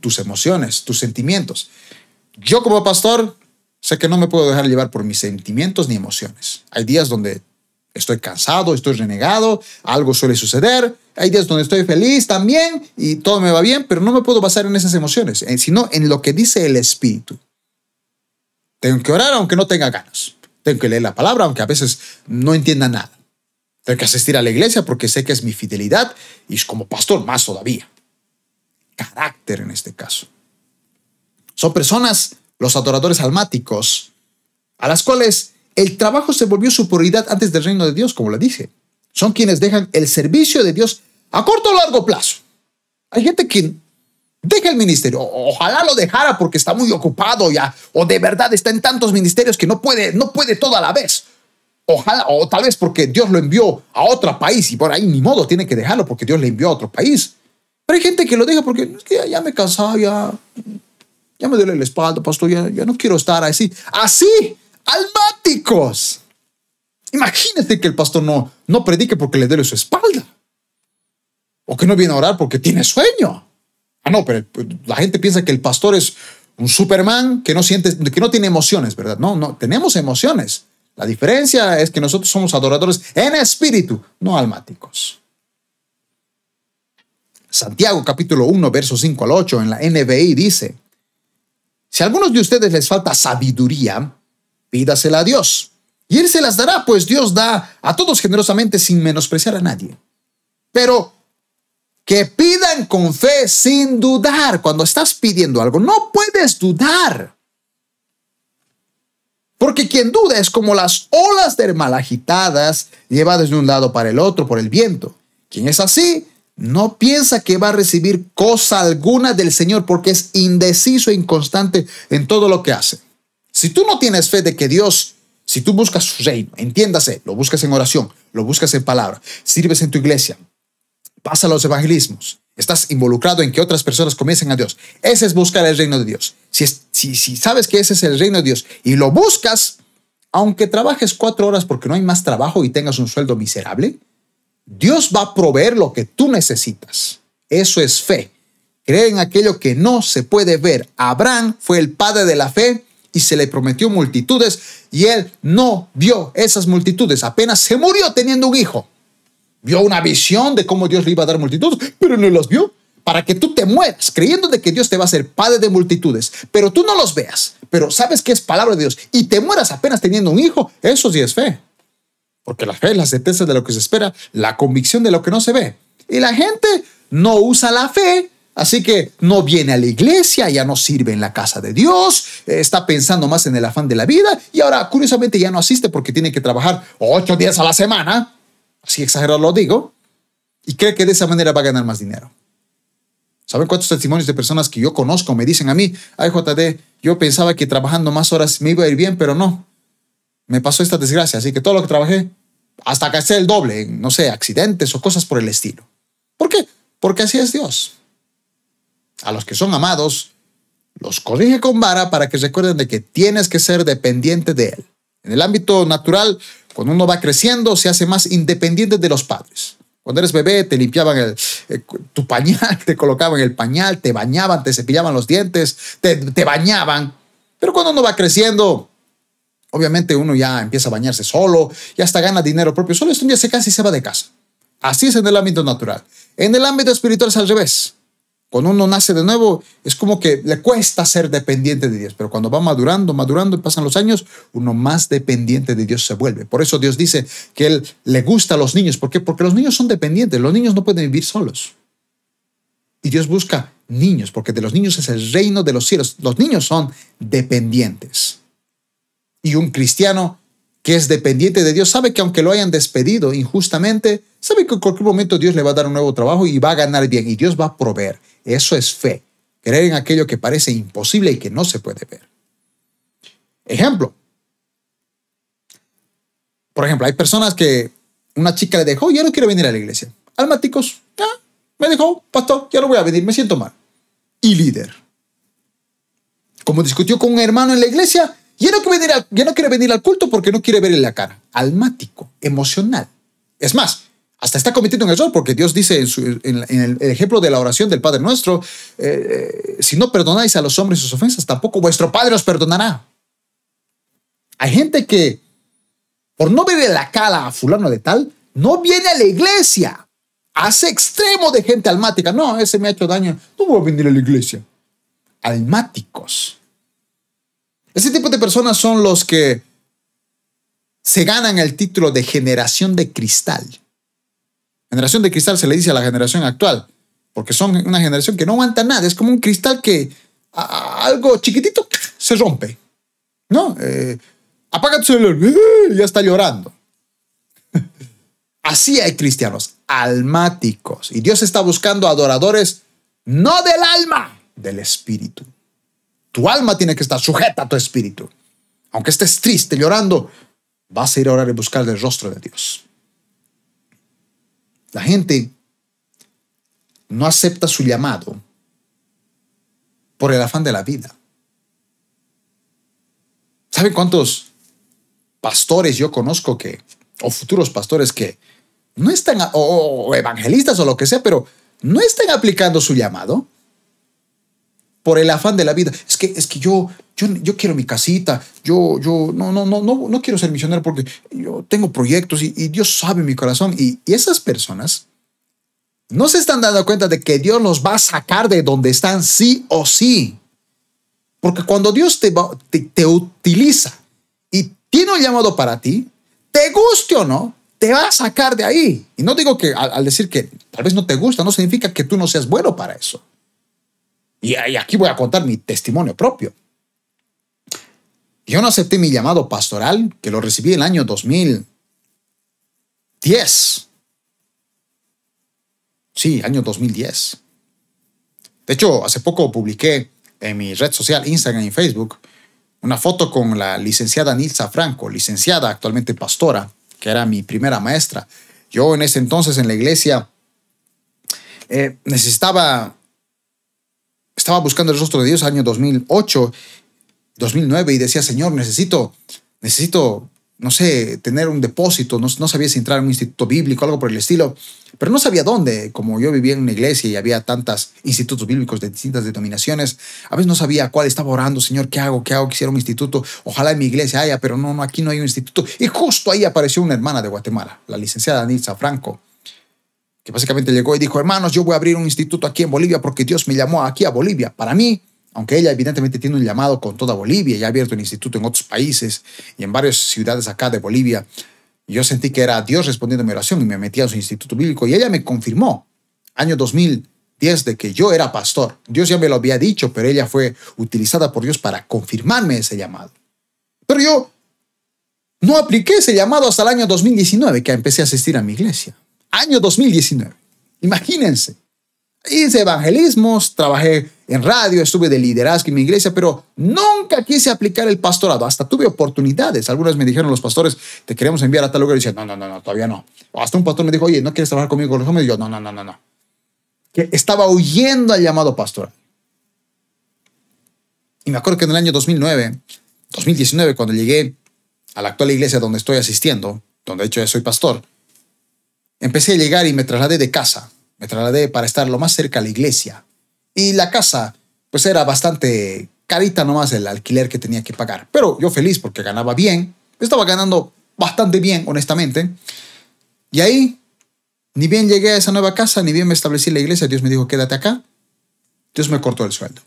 Tus emociones, tus sentimientos. Yo como pastor Sé que no me puedo dejar llevar por mis sentimientos ni emociones. Hay días donde estoy cansado, estoy renegado, algo suele suceder. Hay días donde estoy feliz también y todo me va bien, pero no me puedo basar en esas emociones, eh, sino en lo que dice el Espíritu. Tengo que orar aunque no tenga ganas. Tengo que leer la palabra aunque a veces no entienda nada. Tengo que asistir a la iglesia porque sé que es mi fidelidad y como pastor más todavía. Carácter en este caso. Son personas los adoradores almáticos, a las cuales el trabajo se volvió su prioridad antes del reino de Dios, como le dije. Son quienes dejan el servicio de Dios a corto o largo plazo. Hay gente que deja el ministerio, ojalá lo dejara porque está muy ocupado ya, o de verdad está en tantos ministerios que no puede, no puede todo a la vez. Ojalá, o tal vez porque Dios lo envió a otro país y por ahí ni modo tiene que dejarlo porque Dios le envió a otro país. Pero hay gente que lo deja porque es que ya me cansaba, ya ya me duele la espalda, pastor, ya, ya no quiero estar así. Así, almáticos. Imagínate que el pastor no, no predique porque le duele su espalda. O que no viene a orar porque tiene sueño. Ah, no, pero la gente piensa que el pastor es un Superman que no siente, que no tiene emociones, ¿verdad? No, no, tenemos emociones. La diferencia es que nosotros somos adoradores en espíritu, no almáticos. Santiago capítulo 1, verso 5 al 8 en la NBI dice, si a algunos de ustedes les falta sabiduría, pídasela a Dios. Y Él se las dará, pues Dios da a todos generosamente sin menospreciar a nadie. Pero que pidan con fe sin dudar. Cuando estás pidiendo algo, no puedes dudar. Porque quien duda es como las olas del mal agitadas, llevadas de un lado para el otro por el viento. Quien es así, no piensa que va a recibir cosa alguna del Señor porque es indeciso e inconstante en todo lo que hace. Si tú no tienes fe de que Dios, si tú buscas su reino, entiéndase, lo buscas en oración, lo buscas en palabra, sirves en tu iglesia, pasa los evangelismos, estás involucrado en que otras personas comiencen a Dios. Ese es buscar el reino de Dios. Si, si sabes que ese es el reino de Dios y lo buscas, aunque trabajes cuatro horas porque no hay más trabajo y tengas un sueldo miserable, Dios va a proveer lo que tú necesitas. Eso es fe. Creer en aquello que no se puede ver. Abraham fue el padre de la fe y se le prometió multitudes y él no vio esas multitudes. Apenas se murió teniendo un hijo. Vio una visión de cómo Dios le iba a dar multitudes, pero no las vio. Para que tú te mueras creyendo de que Dios te va a ser padre de multitudes, pero tú no los veas, pero sabes que es palabra de Dios y te mueras apenas teniendo un hijo, eso sí es fe. Porque la fe es la certeza de lo que se espera, la convicción de lo que no se ve. Y la gente no usa la fe Así que no viene a la iglesia, ya no sirve en la casa de Dios, está pensando más en el afán de la vida y ahora curiosamente ya no asiste porque tiene que trabajar ocho días a la semana, así exagerado lo digo, y cree que de esa manera va a ganar más dinero. ¿Saben cuántos testimonios de personas que yo conozco me dicen a mí, ay JD, yo pensaba que trabajando más horas me iba a ir bien, pero no. Me pasó esta desgracia, así que todo lo que trabajé, hasta que el doble, no sé, accidentes o cosas por el estilo. ¿Por qué? Porque así es Dios a los que son amados, los corrige con vara para que recuerden de que tienes que ser dependiente de Él. En el ámbito natural, cuando uno va creciendo, se hace más independiente de los padres. Cuando eres bebé, te limpiaban el, eh, tu pañal, te colocaban el pañal, te bañaban, te cepillaban los dientes, te, te bañaban. Pero cuando uno va creciendo, obviamente uno ya empieza a bañarse solo, ya hasta gana dinero propio solo, esto un día se casa y se va de casa. Así es en el ámbito natural. En el ámbito espiritual es al revés. Cuando uno nace de nuevo, es como que le cuesta ser dependiente de Dios, pero cuando va madurando, madurando y pasan los años, uno más dependiente de Dios se vuelve. Por eso Dios dice que Él le gusta a los niños. ¿Por qué? Porque los niños son dependientes, los niños no pueden vivir solos. Y Dios busca niños, porque de los niños es el reino de los cielos. Los niños son dependientes. Y un cristiano que es dependiente de Dios sabe que aunque lo hayan despedido injustamente, sabe que en cualquier momento Dios le va a dar un nuevo trabajo y va a ganar bien y Dios va a proveer. Eso es fe, creer en aquello que parece imposible y que no se puede ver. Ejemplo. Por ejemplo, hay personas que una chica le dejó, ya no quiere venir a la iglesia. Almáticos, ya, me dejó, pastor, ya no voy a venir, me siento mal. Y líder. Como discutió con un hermano en la iglesia, ya no, quiere venir al, culto porque no quiere verle la cara. Almático, emocional. Es más, hasta está cometiendo un error porque Dios dice en, el, ejemplo de la oración del Padre Nuestro, eh, si no perdonáis a los hombres sus ofensas, tampoco vuestro Padre os perdonará. Hay gente que por no verle la cara a fulano de tal, no viene a la iglesia. Hace extremo de gente almática. No, ese me ha hecho daño. No voy a venir a la iglesia. Almáticos. Ese tipo de personas son los que se ganan el título de generación de cristal. Generación de cristal se le dice a la generación actual, porque son una generación que no aguanta nada. Es como un cristal que algo chiquitito se rompe. ¿No? Eh, apaga tu celular, ya está llorando. Así hay cristianos almáticos. Y Dios está buscando adoradores no del alma, del espíritu. Tu alma tiene que estar sujeta a tu espíritu. Aunque estés triste, llorando, vas a ir a orar y buscar el rostro de Dios. La gente no acepta su llamado por el afán de la vida. ¿Saben cuántos pastores yo conozco que, o futuros pastores que no están, o, evangelistas o lo que sea, pero no están aplicando su llamado? Por el afán de la vida. Es que, es que yo, yo, yo quiero mi casita, yo, yo no, no, no, no, no quiero ser misionero porque yo tengo proyectos y, Dios sabe mi corazón. Y, esas personas no se están dando cuenta de que Dios los va a sacar de donde están sí o sí. Porque cuando Dios te, te, utiliza y tiene un llamado para ti, te guste o no, te va a sacar de ahí. Y no digo que al decir que tal vez no te gusta, no significa que tú no seas bueno para eso. Y, aquí voy a contar mi testimonio propio. Yo no acepté mi llamado pastoral, que lo recibí en el año 2010. Sí, año 2010. De hecho, hace poco publiqué en mi red social, Instagram y Facebook, una foto con la licenciada Nilsa Franco, licenciada, actualmente pastora, que era mi primera maestra. Yo en ese entonces en la iglesia eh, necesitaba estaba buscando el rostro de Dios año 2008, 2009 y decía, Señor, necesito, necesito, no sé, tener un depósito, no, sabía si entrar en un instituto bíblico, algo por el estilo, pero no sabía dónde, como yo vivía en una iglesia y había tantos institutos bíblicos de distintas denominaciones, a veces no sabía cuál estaba orando, Señor, ¿qué hago? ¿Qué hago? Quisiera un instituto, ojalá en mi iglesia haya, pero no, no, aquí no hay un instituto. Y justo ahí apareció una hermana de Guatemala, la licenciada Nilsa Franco, que básicamente llegó y dijo, hermanos, yo voy a abrir un instituto aquí en Bolivia porque Dios me llamó aquí a Bolivia. Para mí, aunque ella evidentemente tiene un llamado con toda Bolivia y ha abierto un instituto en otros países y en varias ciudades acá de Bolivia, yo sentí que era Dios respondiendo a mi oración y me metí a su instituto bíblico y ella me confirmó, año 2000, 2010 de que yo era pastor. Dios ya me lo había dicho, pero ella fue utilizada por Dios para confirmarme ese llamado. Pero yo no apliqué ese llamado hasta el año 2019 que empecé a asistir a mi iglesia. Año 2019. Imagínense. Hice evangelismos, trabajé en radio, estuve de liderazgo en mi iglesia, pero nunca quise aplicar el pastorado. Hasta tuve oportunidades. Algunas me dijeron los pastores, te queremos enviar a tal lugar. Y decía, no, no, no, no, todavía no. hasta un pastor me dijo, oye, ¿no quieres trabajar conmigo? Y yo, no, no, no, no, no. Que estaba huyendo al llamado pastoral. Y me acuerdo que en el año 2009, 2019, cuando llegué a la actual iglesia donde estoy asistiendo, donde de hecho ya soy pastor, empecé a llegar y me trasladé de casa me trasladé para estar lo más cerca a la iglesia. Y la casa, pues era bastante carita nomás el alquiler que tenía que pagar. Pero yo feliz porque ganaba bien. Estaba ganando bastante bien, honestamente. Y ahí, ni bien llegué a esa nueva casa, ni bien me establecí en la iglesia, Dios me dijo, quédate acá. Dios me cortó el sueldo.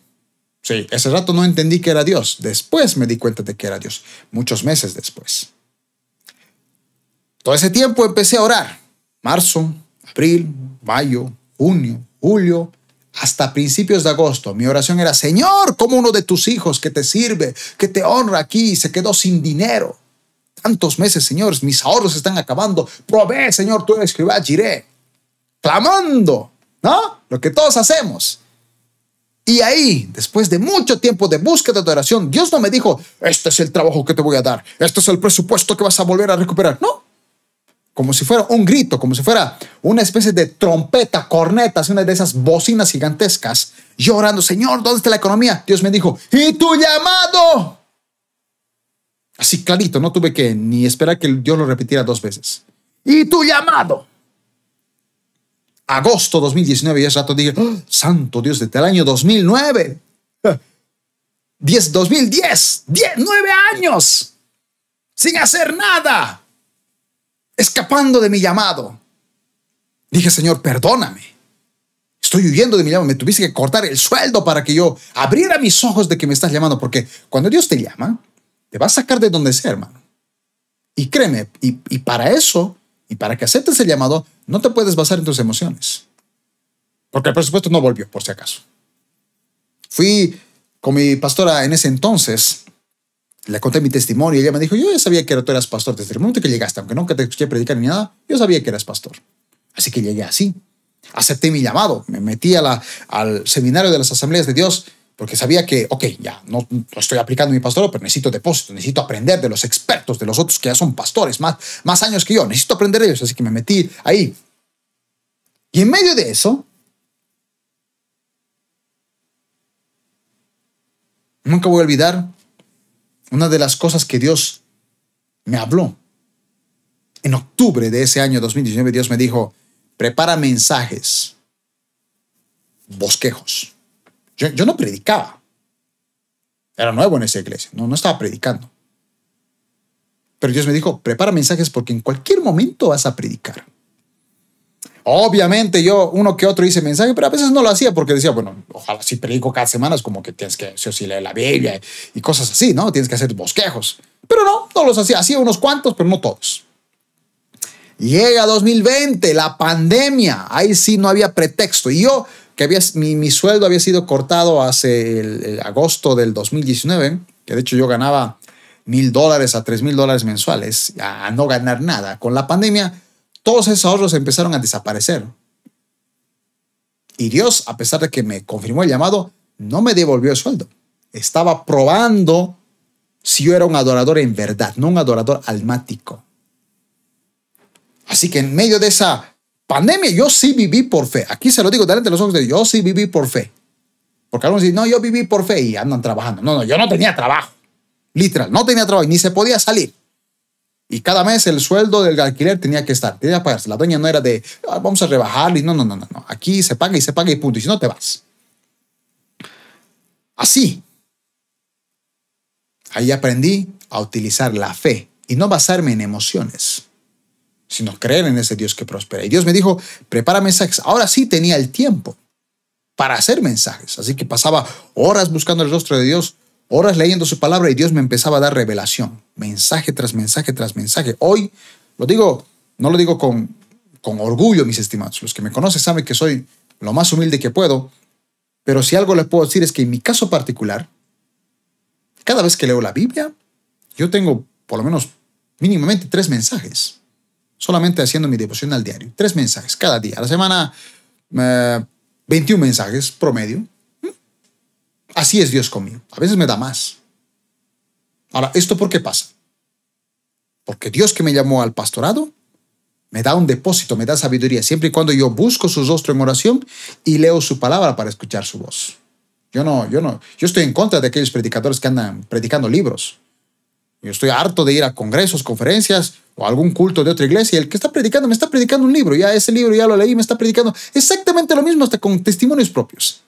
Sí, ese rato no entendí que era Dios. Después me di cuenta de que era Dios, muchos meses después. Todo ese tiempo empecé a orar. Marzo, abril, mayo, junio, julio, hasta principios de agosto. Mi oración era, Señor, como uno de tus hijos que te sirve, que te honra aquí, se quedó sin dinero. Tantos meses, Señor, mis ahorros están acabando. Provee, Señor, tú eres Jehová Jiré. Clamando, ¿no? Lo que todos hacemos. Y ahí, después de mucho tiempo de búsqueda de oración, Dios no me dijo, este es el trabajo que te voy a dar, este es el presupuesto que vas a volver a recuperar. No, como si fuera un grito, como si fuera una especie de trompeta, cornetas, una de esas bocinas gigantescas, llorando, Señor, ¿dónde está la economía? Dios me dijo, ¿y tu llamado? Así clarito, no tuve que ni esperar que Dios lo repitiera dos veces. ¿Y tu llamado? Agosto 2019, y ese rato dije, ¡Oh, Santo Dios, desde el año 2009. 10, 2010, 10, 9 años, sin hacer nada escapando de mi llamado. Dije, Señor, perdóname. Estoy huyendo de mi llamado. Me tuviste que cortar el sueldo para que yo abriera mis ojos de que me estás llamando. Porque cuando Dios te llama, te va a sacar de donde sea, hermano. Y créeme, y, para eso, y para que aceptes el llamado, no te puedes basar en tus emociones. Porque el presupuesto no volvió, por si acaso. Fui con mi pastora en ese entonces le conté mi testimonio y ella me dijo, yo ya sabía que tú eras pastor desde el momento que llegaste, aunque nunca te escuché predicar ni nada, yo sabía que eras pastor. Así que llegué así. Acepté mi llamado, me metí al seminario de las asambleas de Dios porque sabía que, ok, ya no, estoy aplicando mi pastor, pero necesito depósito, necesito aprender de los expertos, de los otros que ya son pastores, más, más años que yo, necesito aprender de ellos, así que me metí ahí. Y en medio de eso, nunca voy a olvidar una de las cosas que Dios me habló. En octubre de ese año 2019 Dios me dijo, prepara mensajes, bosquejos. Yo, no predicaba. Era nuevo en esa iglesia, no, no estaba predicando. Pero Dios me dijo, prepara mensajes porque en cualquier momento vas a predicar. Obviamente yo uno que otro hice mensaje, pero a veces no lo hacía porque decía, bueno, ojalá si predico cada semana es como que tienes que, si, si leer la Biblia y cosas así, ¿no? Tienes que hacer bosquejos. Pero no, no los hacía, hacía unos cuantos, pero no todos. Llega 2020, la pandemia, ahí sí no había pretexto. Y yo, que había, mi, sueldo había sido cortado hace el, agosto del 2019, que de hecho yo ganaba mil dólares a tres mil dólares mensuales, a no ganar nada. Con la pandemia todos esos ahorros empezaron a desaparecer. Y Dios, a pesar de que me confirmó el llamado, no me devolvió el sueldo. Estaba probando si yo era un adorador en verdad, no un adorador almático. Así que en medio de esa pandemia, yo sí viví por fe. Aquí se lo digo delante de los ojos de Dios, yo sí viví por fe. Porque algunos dicen, no, yo viví por fe y andan trabajando. No, no, yo no tenía trabajo. Literal, no tenía trabajo y ni se podía salir. Y cada mes el sueldo del alquiler tenía que estar, tenía que pagarse. La dueña no era de, ah, vamos a rebajarle. No, no, no, no, no. Aquí se paga y se paga y punto. Y si no, te vas. Así. Ahí aprendí a utilizar la fe y no basarme en emociones, sino creer en ese Dios que prospera. Y Dios me dijo, prepara mensajes. Ahora sí tenía el tiempo para hacer mensajes. Así que pasaba horas buscando el rostro de Dios, horas leyendo su palabra y Dios me empezaba a dar revelación, mensaje tras mensaje tras mensaje. Hoy lo digo, no lo digo con, con orgullo, mis estimados. Los que me conocen saben que soy lo más humilde que puedo, pero si algo le puedo decir es que en mi caso particular, cada vez que leo la Biblia, yo tengo por lo menos mínimamente tres mensajes, solamente haciendo mi devoción al diario, tres mensajes cada día. A la semana, 21 eh, mensajes promedio. Así es Dios conmigo. A veces me da más. Ahora, ¿esto por qué pasa? Porque Dios que me llamó al pastorado me da un depósito, me da sabiduría, siempre y cuando yo busco su rostro en oración y leo su palabra para escuchar su voz. Yo no, yo no, yo estoy en contra de aquellos predicadores que andan predicando libros. Yo estoy harto de ir a congresos, conferencias o algún culto de otra iglesia y el que está predicando me está predicando un libro, ya ese libro ya lo leí, me está predicando exactamente lo mismo hasta con testimonios propios.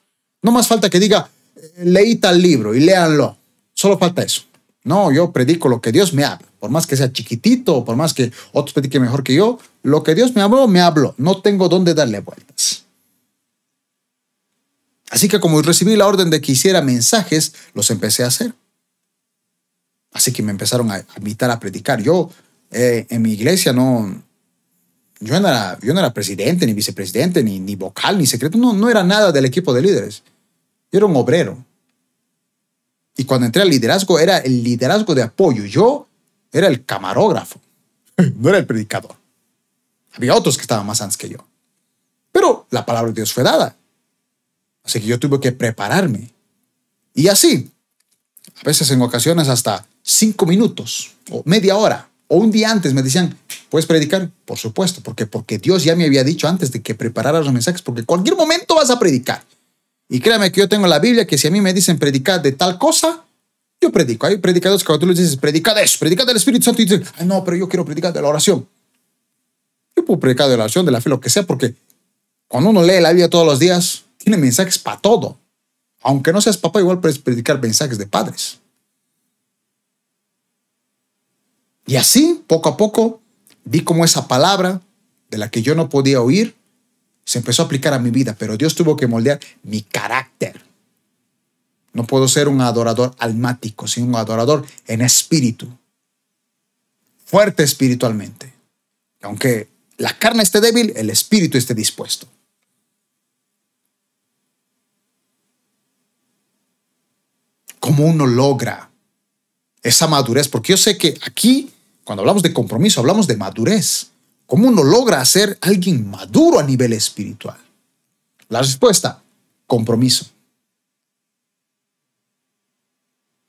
No más falta que diga, eh, leí tal libro y léanlo. Solo falta eso. No, yo predico lo que Dios me habla, por más que sea chiquitito, por más que otros prediquen mejor que yo, lo que Dios me habló, me habló. No tengo dónde darle vueltas. Así que como recibí la orden de que hiciera mensajes, los empecé a hacer. Así que me empezaron a invitar a predicar. Yo eh, en mi iglesia no, yo no, era, presidente, ni vicepresidente, ni, vocal, ni secreto, no era nada del equipo de líderes. Yo era un obrero. Y cuando entré al liderazgo era el liderazgo de apoyo. Yo era el camarógrafo, no era el predicador. Había otros que estaban más antes que yo. Pero la palabra de Dios fue dada. Así que yo tuve que prepararme. Y así, a veces en ocasiones hasta cinco minutos o media hora o un día antes me decían, ¿puedes predicar? Por supuesto, porque, porque Dios ya me había dicho antes de que preparara los mensajes, porque cualquier momento vas a predicar. Y créame que yo tengo la Biblia que si a mí me dicen predicar de tal cosa, yo predico. Hay predicadores que cuando tú les dices, predica de eso, predica del Espíritu Santo, y dicen, no, pero yo quiero predicar de la oración. Yo puedo predicar de la oración, de la fe, lo que sea, porque cuando uno lee la Biblia todos los días, tiene mensajes para todo. Aunque no seas papá, igual puedes predicar mensajes de padres. Y así, poco a poco, vi cómo esa palabra de la que yo no podía oír, se empezó a aplicar a mi vida, pero Dios tuvo que moldear mi carácter. No puedo ser un adorador almático, sino un adorador en espíritu, fuerte espiritualmente. Aunque la carne esté débil, el espíritu esté dispuesto. ¿Cómo uno logra esa madurez? Porque yo sé que aquí, cuando hablamos de compromiso, hablamos de madurez. ¿Cómo uno logra ser alguien maduro a nivel espiritual? La respuesta, compromiso.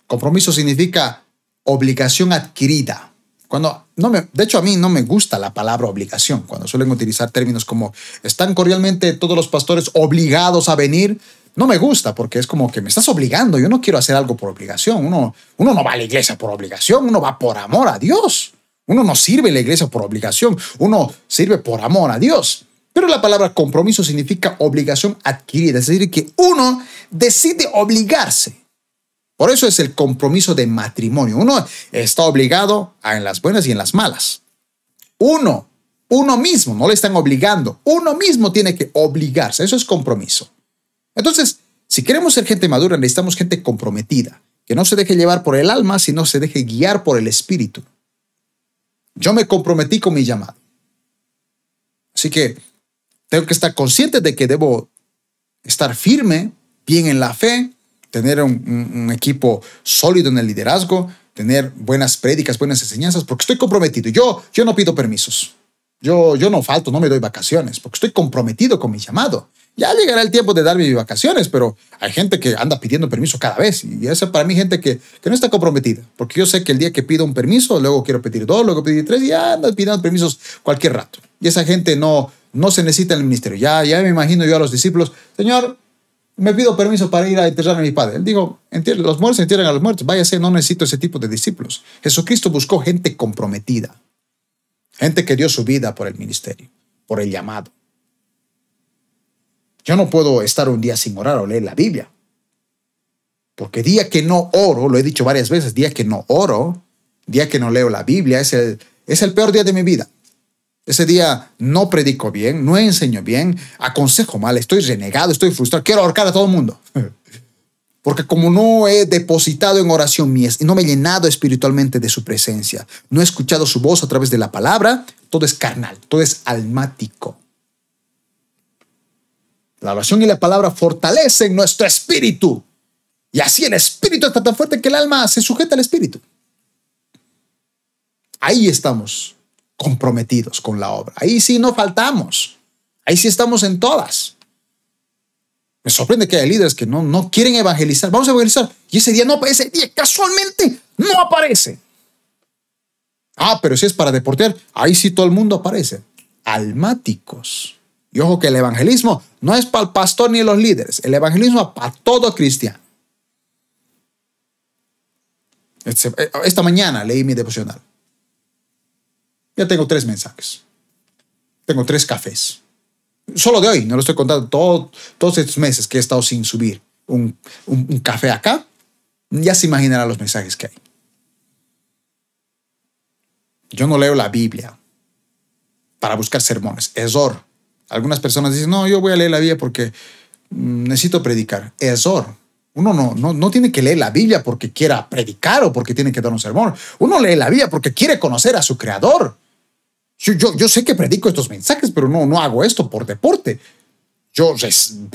Compromiso significa obligación adquirida. Cuando no me, de hecho, a mí no me gusta la palabra obligación. Cuando suelen utilizar términos como están cordialmente todos los pastores obligados a venir, no me gusta porque es como que me estás obligando. Yo no quiero hacer algo por obligación. Uno, uno no va a la iglesia por obligación, uno va por amor a Dios. Uno no sirve a la iglesia por obligación, uno sirve por amor a Dios. Pero la palabra compromiso significa obligación adquirida, es decir, que uno decide obligarse. Por eso es el compromiso de matrimonio. Uno está obligado a en las buenas y en las malas. Uno, uno mismo, no le están obligando. Uno mismo tiene que obligarse. Eso es compromiso. Entonces, si queremos ser gente madura, necesitamos gente comprometida, que no se deje llevar por el alma, sino se deje guiar por el espíritu. Yo me comprometí con mi llamado. Así que tengo que estar consciente de que debo estar firme, bien en la fe, tener un, equipo sólido en el liderazgo, tener buenas prédicas, buenas enseñanzas, porque estoy comprometido. Yo, yo no pido permisos. Yo, yo no falto, no me doy vacaciones, porque estoy comprometido con mi llamado. Ya llegará el tiempo de darme mis vacaciones, pero hay gente que anda pidiendo permiso cada vez. Y esa para mí gente que, que no está comprometida. Porque yo sé que el día que pido un permiso, luego quiero pedir dos, luego pedir tres, y ya anda pidiendo permisos cualquier rato. Y esa gente no, no se necesita en el ministerio. Ya, ya me imagino yo a los discípulos, Señor, me pido permiso para ir a enterrar a mi padre. Él dijo, los muertos entierran a los muertos. Váyase, no necesito ese tipo de discípulos. Jesucristo buscó gente comprometida. Gente que dio su vida por el ministerio, por el llamado. Yo no puedo estar un día sin orar o leer la Biblia. Porque día que no oro, lo he dicho varias veces, día que no oro, día que no leo la Biblia, es el, es el peor día de mi vida. Ese día no predico bien, no enseño bien, aconsejo mal, estoy renegado, estoy frustrado, quiero ahorcar a todo el mundo. Porque como no he depositado en oración mía no me he llenado espiritualmente de su presencia, no he escuchado su voz a través de la palabra, todo es carnal, todo es almático. La oración y la palabra fortalecen nuestro espíritu. Y así el espíritu está tan fuerte que el alma se sujeta al espíritu. Ahí estamos comprometidos con la obra. Ahí sí no faltamos. Ahí sí estamos en todas. Me sorprende que hay líderes que no, no quieren evangelizar. Vamos a evangelizar. Y ese día no. Ese día casualmente no aparece. Ah, pero si es para deportear, ahí sí todo el mundo aparece. Almáticos. Y ojo que el evangelismo no es para el pastor ni los líderes. El evangelismo es para todo cristiano. Este, eh, esta mañana leí mi devocional. Ya tengo tres mensajes. Tengo tres cafés. Solo de hoy, no lo estoy contando todos estos meses que he estado sin subir un, un café acá. Ya se imaginará los mensajes que hay. Yo no leo la Biblia para buscar sermones. Esor. Algunas personas dicen, no, yo voy a leer la Biblia porque mm, necesito predicar. Esor. Uno no, no, no tiene que leer la Biblia porque quiera predicar o porque tiene que dar un sermón. Uno lee la Biblia porque quiere conocer a su creador. Yo, yo, sé que predico estos mensajes, pero no, no hago esto por deporte. Yo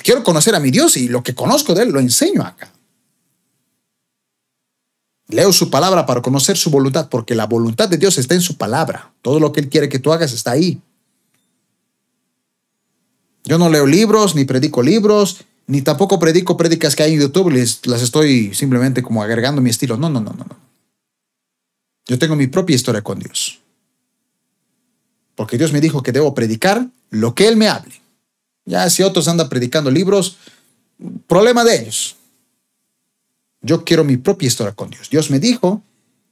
quiero conocer a mi Dios y lo que conozco de Él lo enseño acá. Leo su palabra para conocer su voluntad, porque la voluntad de Dios está en su palabra. Todo lo que Él quiere que tú hagas está ahí. Yo no leo libros, ni predico libros, ni tampoco predico prédicas que hay en YouTube, les, las estoy simplemente como agregando mi estilo. No, no, no, no, no. Yo tengo mi propia historia con Dios. Porque Dios me dijo que debo predicar lo que Él me hable. Ya si otros andan predicando libros, problema de ellos. Yo quiero mi propia historia con Dios. Dios me dijo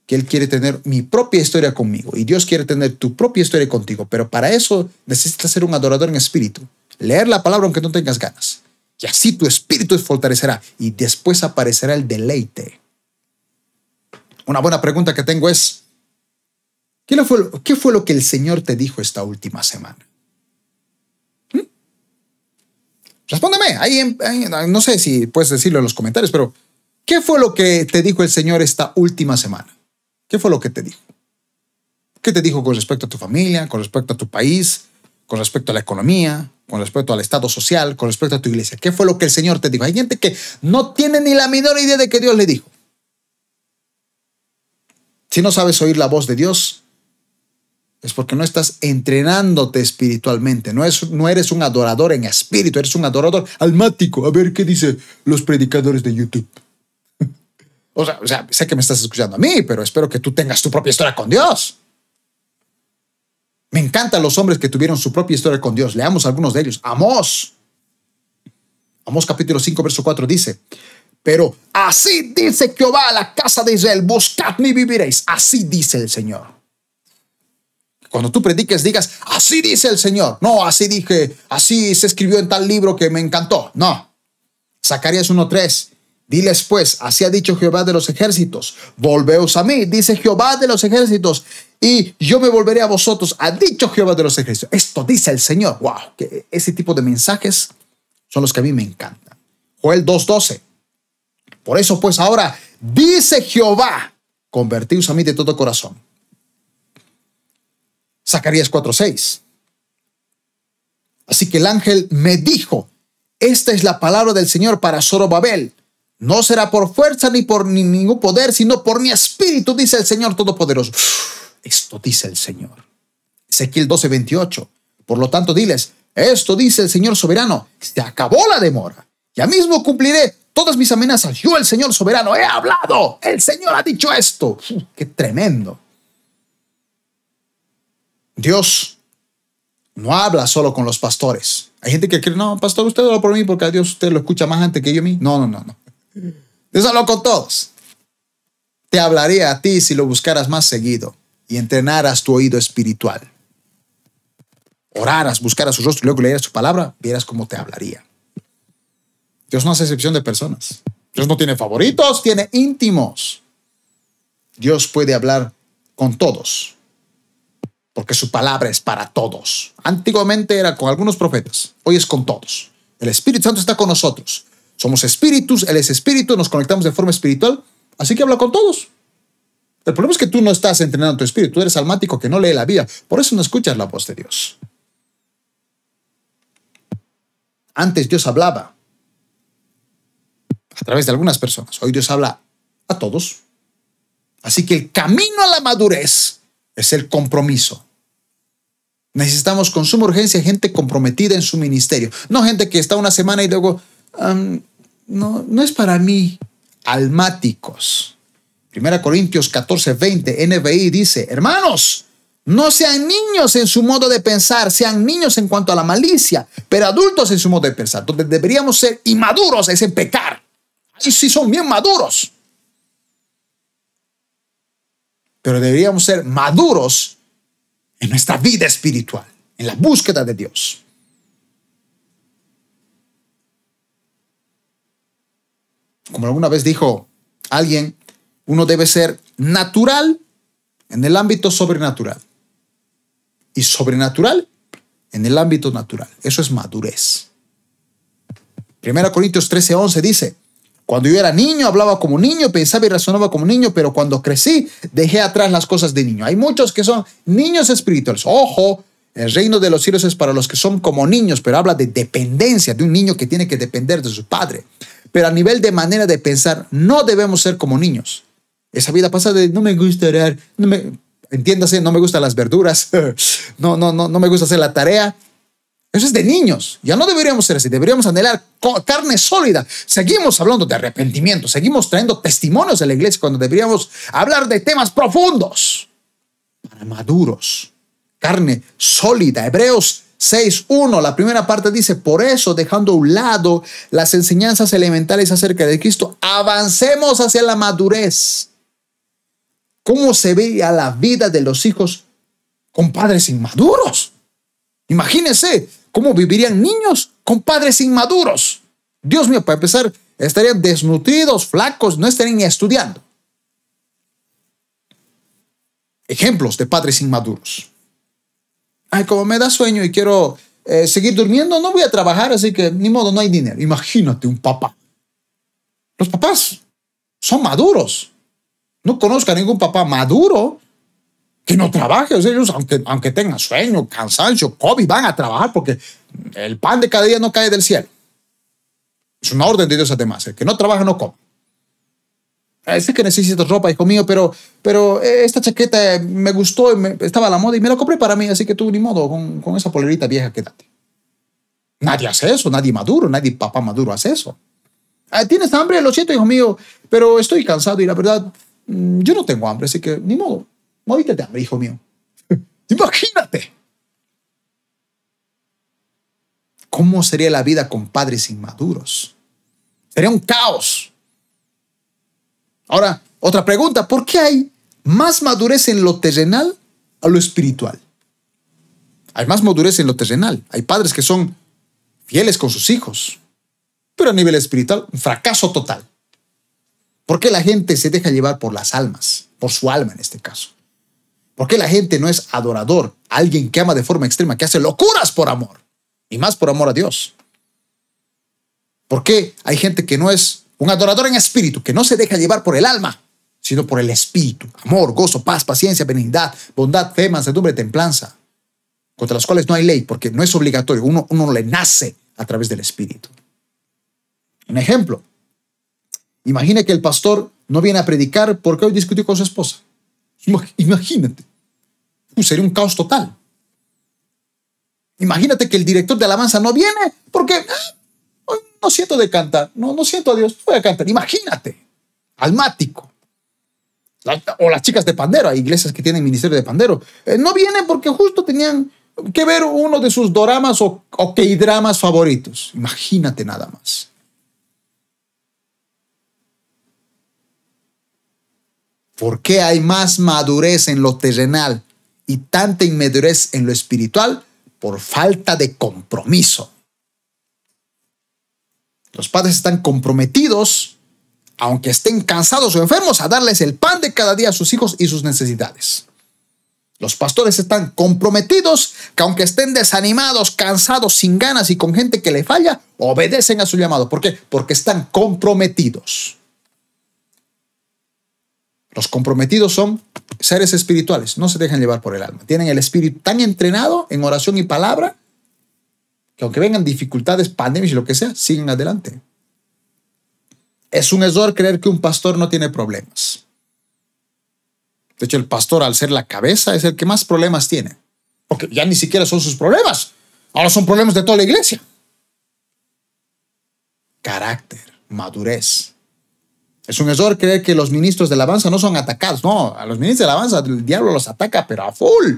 que Él quiere tener mi propia historia conmigo y Dios quiere tener tu propia historia contigo, pero para eso necesitas ser un adorador en espíritu, leer la palabra aunque no tengas ganas. Y así tu espíritu fortalecerá y después aparecerá el deleite. Una buena pregunta que tengo es, ¿qué fue, qué fue lo que el Señor te dijo esta última semana? ¿Mm? Respóndeme, ahí, no sé si puedes decirlo en los comentarios, pero ¿Qué fue lo que te dijo el Señor esta última semana? ¿Qué fue lo que te dijo? ¿Qué te dijo con respecto a tu familia, con respecto a tu país, con respecto a la economía, con respecto al estado social, con respecto a tu iglesia? ¿Qué fue lo que el Señor te dijo? Hay gente que no tiene ni la menor idea de que Dios le dijo. Si no sabes oír la voz de Dios, es porque no estás entrenándote espiritualmente. No, es, no eres un adorador en espíritu, eres un adorador almático. A ver qué dicen los predicadores de YouTube. O sea, sé que me estás escuchando a mí, pero espero que tú tengas tu propia historia con Dios. Me encantan los hombres que tuvieron su propia historia con Dios. Leamos algunos de ellos. Amós. Amós capítulo 5, verso 4 dice, pero así dice Jehová a la casa de Israel, buscadme y viviréis. Así dice el Señor. Cuando tú prediques, digas, así dice el Señor. No, así dije, así se escribió en tal libro que me encantó. No. Zacarías 1.3. Diles pues, así ha dicho Jehová de los ejércitos, volveos a mí, dice Jehová de los ejércitos, y yo me volveré a vosotros, ha dicho Jehová de los ejércitos. Esto dice el Señor. Wow, que ese tipo de mensajes son los que a mí me encantan. Joel 2.12. Por eso pues ahora, dice Jehová, convertíos a mí de todo corazón. Zacarías 4.6. Así que el ángel me dijo, esta es la palabra del Señor para Zorobabel no será por fuerza ni por ningún poder, sino por mi espíritu, dice el Señor Todopoderoso. Esto dice el Señor. Ezequiel 12, 28. Por lo tanto, diles, esto dice el Señor soberano, se acabó la demora. Ya mismo cumpliré todas mis amenazas. Yo, el Señor soberano, he hablado. El Señor ha dicho esto. qué tremendo. Dios no habla solo con los pastores. Hay gente que cree, no, pastor, usted habla por mí porque a Dios usted lo escucha más antes que yo a mí. No, no, no, no. Dios habló con todos. Te hablaría a ti si lo buscaras más seguido y entrenaras tu oído espiritual. Oraras, buscaras su rostro y luego leeras su palabra, vieras cómo te hablaría. Dios no hace excepción de personas. Dios no tiene favoritos, tiene íntimos. Dios puede hablar con todos, porque su palabra es para todos. Antiguamente era con algunos profetas, hoy es con todos. El Espíritu Santo está con nosotros. Somos espíritus, Él es espíritu, nos conectamos de forma espiritual, así que habla con todos. El problema es que tú no estás entrenando tu espíritu, tú eres almático que no lee la Biblia, por eso no escuchas la voz de Dios. Antes Dios hablaba a través de algunas personas. Hoy Dios habla a todos. Así que el camino a la madurez es el compromiso. Necesitamos con suma urgencia gente comprometida en su ministerio. No gente que está una semana y luego, no, es para mí. Almáticos. Primera Corintios 14, 20, NBI dice, hermanos, no sean niños en su modo de pensar, sean niños en cuanto a la malicia, pero adultos en su modo de pensar. Donde deberíamos ser inmaduros es en pecar. Ahí sí son bien maduros. Pero deberíamos ser maduros en nuestra vida espiritual, en la búsqueda de Dios. Como alguna vez dijo alguien, uno debe ser natural en el ámbito sobrenatural y sobrenatural en el ámbito natural. Eso es madurez. 1 Corintios 13, 11 dice, cuando yo era niño hablaba como niño, pensaba y razonaba como niño, pero cuando crecí dejé atrás las cosas de niño. Hay muchos que son niños espirituales. Ojo, el reino de los cielos es para los que son como niños, pero habla de dependencia, de un niño que tiene que depender de su padre. Pero a nivel de manera de pensar, no debemos ser como niños. Esa vida pasa de no me gusta orar, entiéndase, no me gustan las verduras, no, no, no, no me gusta hacer la tarea. Eso es de niños. Ya no deberíamos ser así. Deberíamos anhelar carne sólida. Seguimos hablando de arrepentimiento. Seguimos trayendo testimonios de la iglesia cuando deberíamos hablar de temas profundos. Para maduros. Carne sólida. Hebreos 6.1. La primera parte dice, por eso, dejando a un lado las enseñanzas elementales acerca de Cristo, avancemos hacia la madurez cómo se veía la vida de los hijos con padres inmaduros. Imagínense cómo vivirían niños con padres inmaduros. Dios mío, para empezar, estarían desnutridos, flacos, no estarían ni estudiando. Ejemplos de padres inmaduros. Como me da sueño y quiero eh, seguir durmiendo, no voy a trabajar, así que ni modo, no hay dinero. Imagínate un papá. Los papás son maduros. No conozco a ningún papá maduro que no trabaje. O sea, ellos, aunque, aunque tengan sueño, cansancio, COVID, van a trabajar porque el pan de cada día no cae del cielo. Es una orden de Dios además. El que no trabaja no come. Este que necesito ropa, hijo mío, pero, pero esta chaqueta me gustó, estaba a la moda y me la compré para mí, así que tú ni modo, con, con esa polerita vieja, quédate. Nadie hace eso, nadie maduro, nadie papá maduro hace eso. Ah, ¿Tienes hambre? Lo siento, hijo mío, pero estoy cansado y la verdad Mm, yo no tengo hambre, así que ni modo, morite de hambre, hijo mío. Imagínate. ¿Cómo sería la vida con padres inmaduros? Sería un caos. Ahora, otra pregunta, ¿por qué hay más madurez en lo terrenal a lo espiritual? Hay más madurez en lo terrenal. Hay padres que son fieles con sus hijos, pero a nivel espiritual, un fracaso total. ¿Por qué la gente se deja llevar por las almas, por su alma en este caso? ¿Por qué la gente no es adorador, alguien que ama de forma extrema, que hace locuras por amor y más por amor a Dios? ¿Por qué hay gente que no es un adorador en espíritu, que no se deja llevar por el alma, sino por el espíritu? Amor, gozo, paz, paciencia, benignidad, bondad, fe, mansedumbre, templanza, contra las cuales no hay ley, porque no es obligatorio, uno, uno le nace a través del espíritu. Un ejemplo, Imagina que el pastor no viene a predicar porque hoy discutió con su esposa. Imagínate. Sería un caos total. Imagínate que el director de alabanza no viene porque ah, no siento de cantar. No, no siento a Dios. Voy a cantar. Imagínate. Almático. o las chicas de pandero. Hay iglesias que tienen ministerio de pandero. Eh, no vienen porque justo tenían que ver uno de sus doramas o, o dramas favoritos. Imagínate nada más. ¿Por qué hay más madurez en lo terrenal y tanta inmadurez en lo espiritual? Por falta de compromiso. Los padres están comprometidos, aunque estén cansados o enfermos, a darles el pan de cada día a sus hijos y sus necesidades. Los pastores están comprometidos que aunque estén desanimados, cansados, sin ganas y con gente que le falla, obedecen a su llamado. ¿Por qué? Porque están comprometidos. Los comprometidos son seres espirituales, no se dejan llevar por el alma. Tienen el espíritu tan entrenado en oración y palabra que aunque vengan dificultades, pandemias y lo que sea, siguen adelante. Es un error creer que un pastor no tiene problemas. De hecho, el pastor, al ser la cabeza, es el que más problemas tiene. Porque ya ni siquiera son sus problemas. Ahora son problemas de toda la iglesia. Carácter, madurez. Es un error creer que los ministros de alabanza no son atacados. No, a los ministros de alabanza el diablo los ataca, pero a full.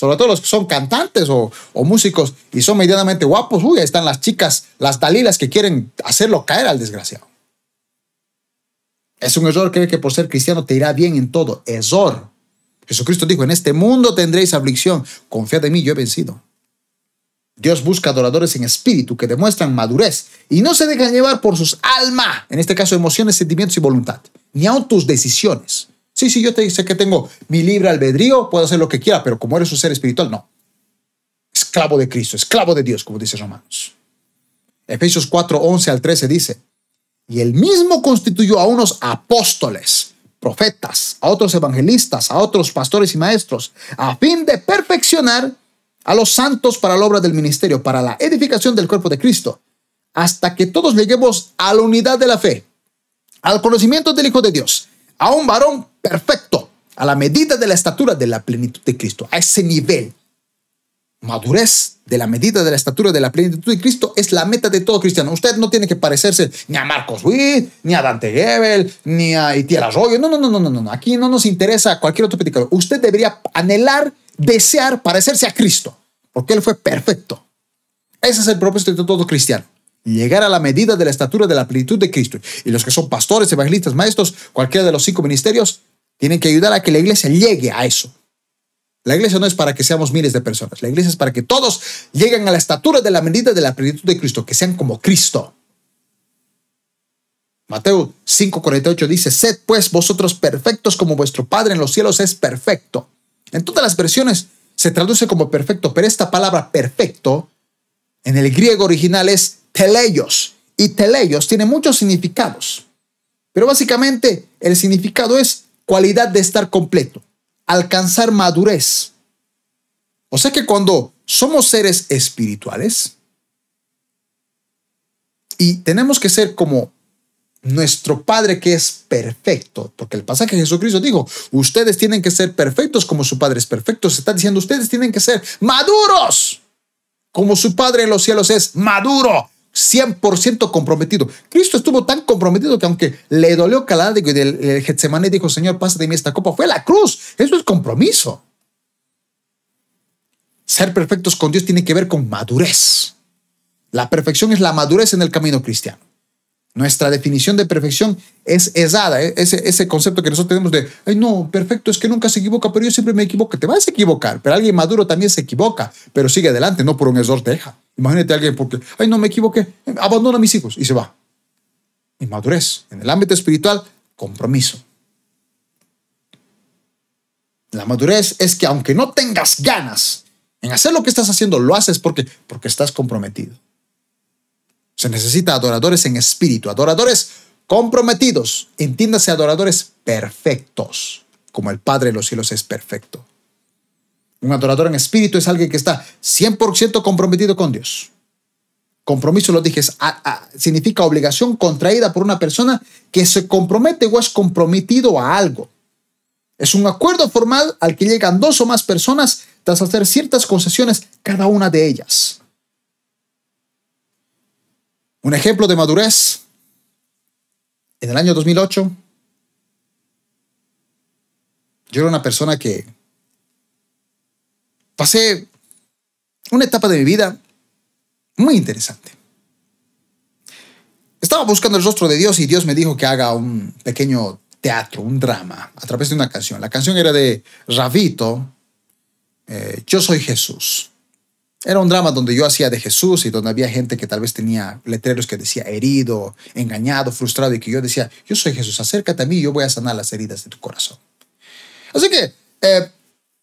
Sobre todo los que son cantantes o, músicos y son medianamente guapos. Uy, ahí están las chicas, las dalilas que quieren hacerlo caer al desgraciado. Es un error creer que por ser cristiano te irá bien en todo. Error. Jesucristo dijo, en este mundo tendréis aflicción. Confiad en mí, yo he vencido. Dios busca adoradores en espíritu que demuestran madurez y no se dejan llevar por sus alma, en este caso emociones, sentimientos y voluntad, ni aun tus decisiones. Sí, sí, yo te sé que tengo mi libre albedrío, puedo hacer lo que quiera, pero como eres un ser espiritual, no. Esclavo de Cristo, esclavo de Dios, como dice Romanos. Efesios 4, 11 al 13 dice, y él mismo constituyó a unos apóstoles, profetas, a otros evangelistas, a otros pastores y maestros, a fin de perfeccionar a los santos para la obra del ministerio, para la edificación del cuerpo de Cristo, hasta que todos lleguemos a la unidad de la fe, al conocimiento del Hijo de Dios, a un varón perfecto, a la medida de la estatura de la plenitud de Cristo, a ese nivel. Madurez de la medida de la estatura de la plenitud de Cristo es la meta de todo cristiano. Usted no tiene que parecerse ni a Marcos Witt, ni a Dante Gebel, ni a Itiel Arroyo. No, no, no, no, no, no. Aquí no nos interesa cualquier otro predicador. Usted debería anhelar, desear parecerse a Cristo, porque Él fue perfecto. Ese es el propósito de todo cristiano. Llegar a la medida de la estatura de la plenitud de Cristo. Y los que son pastores, evangelistas, maestros, cualquiera de los cinco ministerios, tienen que ayudar a que la iglesia llegue a eso. La iglesia no es para que seamos miles de personas. La iglesia es para que todos lleguen a la estatura de la medida de la plenitud de Cristo, que sean como Cristo. Mateo 5:48 dice, sed pues vosotros perfectos como vuestro Padre en los cielos es perfecto. En todas las versiones se traduce como perfecto, pero esta palabra perfecto en el griego original es teleios y teleios tiene muchos significados. Pero básicamente el significado es cualidad de estar completo alcanzar madurez. O sea que cuando somos seres espirituales y tenemos que ser como nuestro Padre que es perfecto, porque el pasaje de Jesucristo dijo, ustedes tienen que ser perfectos como su Padre es perfecto, se está diciendo, ustedes tienen que ser maduros, como su Padre en los cielos es maduro. 100% comprometido. Cristo estuvo tan comprometido que aunque le dolió calada y del Getsemaní dijo, Señor, pasa de mí esta copa, fue la cruz. Eso es compromiso. Ser perfectos con Dios tiene que ver con madurez. La perfección es la madurez en el camino cristiano. Nuestra definición de perfección es errada, ¿eh? ese, ese concepto que nosotros tenemos de, ay no, perfecto es que nunca se equivoca, pero yo siempre me equivoco. Te vas a equivocar, pero alguien maduro también se equivoca, pero sigue adelante, no por un error deja. Imagínate a alguien porque, ay no, me equivoqué, abandona a mis hijos y se va. Inmadurez. En el ámbito espiritual, compromiso. La madurez es que aunque no tengas ganas en hacer lo que estás haciendo, lo haces porque, porque estás comprometido. Se necesita adoradores en espíritu, adoradores comprometidos. Entiéndase adoradores perfectos, como el Padre de los cielos es perfecto. Un adorador en espíritu es alguien que está 100% comprometido con Dios. Compromiso, lo dije, significa obligación contraída por una persona que se compromete o es comprometido a algo. Es un acuerdo formal al que llegan dos o más personas tras hacer ciertas concesiones, cada una de ellas. Un ejemplo de madurez. En el año 2008, yo era una persona que pasé una etapa de mi vida muy interesante. Estaba buscando el rostro de Dios y Dios me dijo que haga un pequeño teatro, un drama, a través de una canción. La canción era de Ravito, eh, Yo soy Jesús. Era un drama donde yo hacía de Jesús y donde había gente que tal vez tenía letreros que decía herido, engañado, frustrado y que yo decía, yo soy Jesús, acércate a mí y yo voy a sanar las heridas de tu corazón. Así que eh,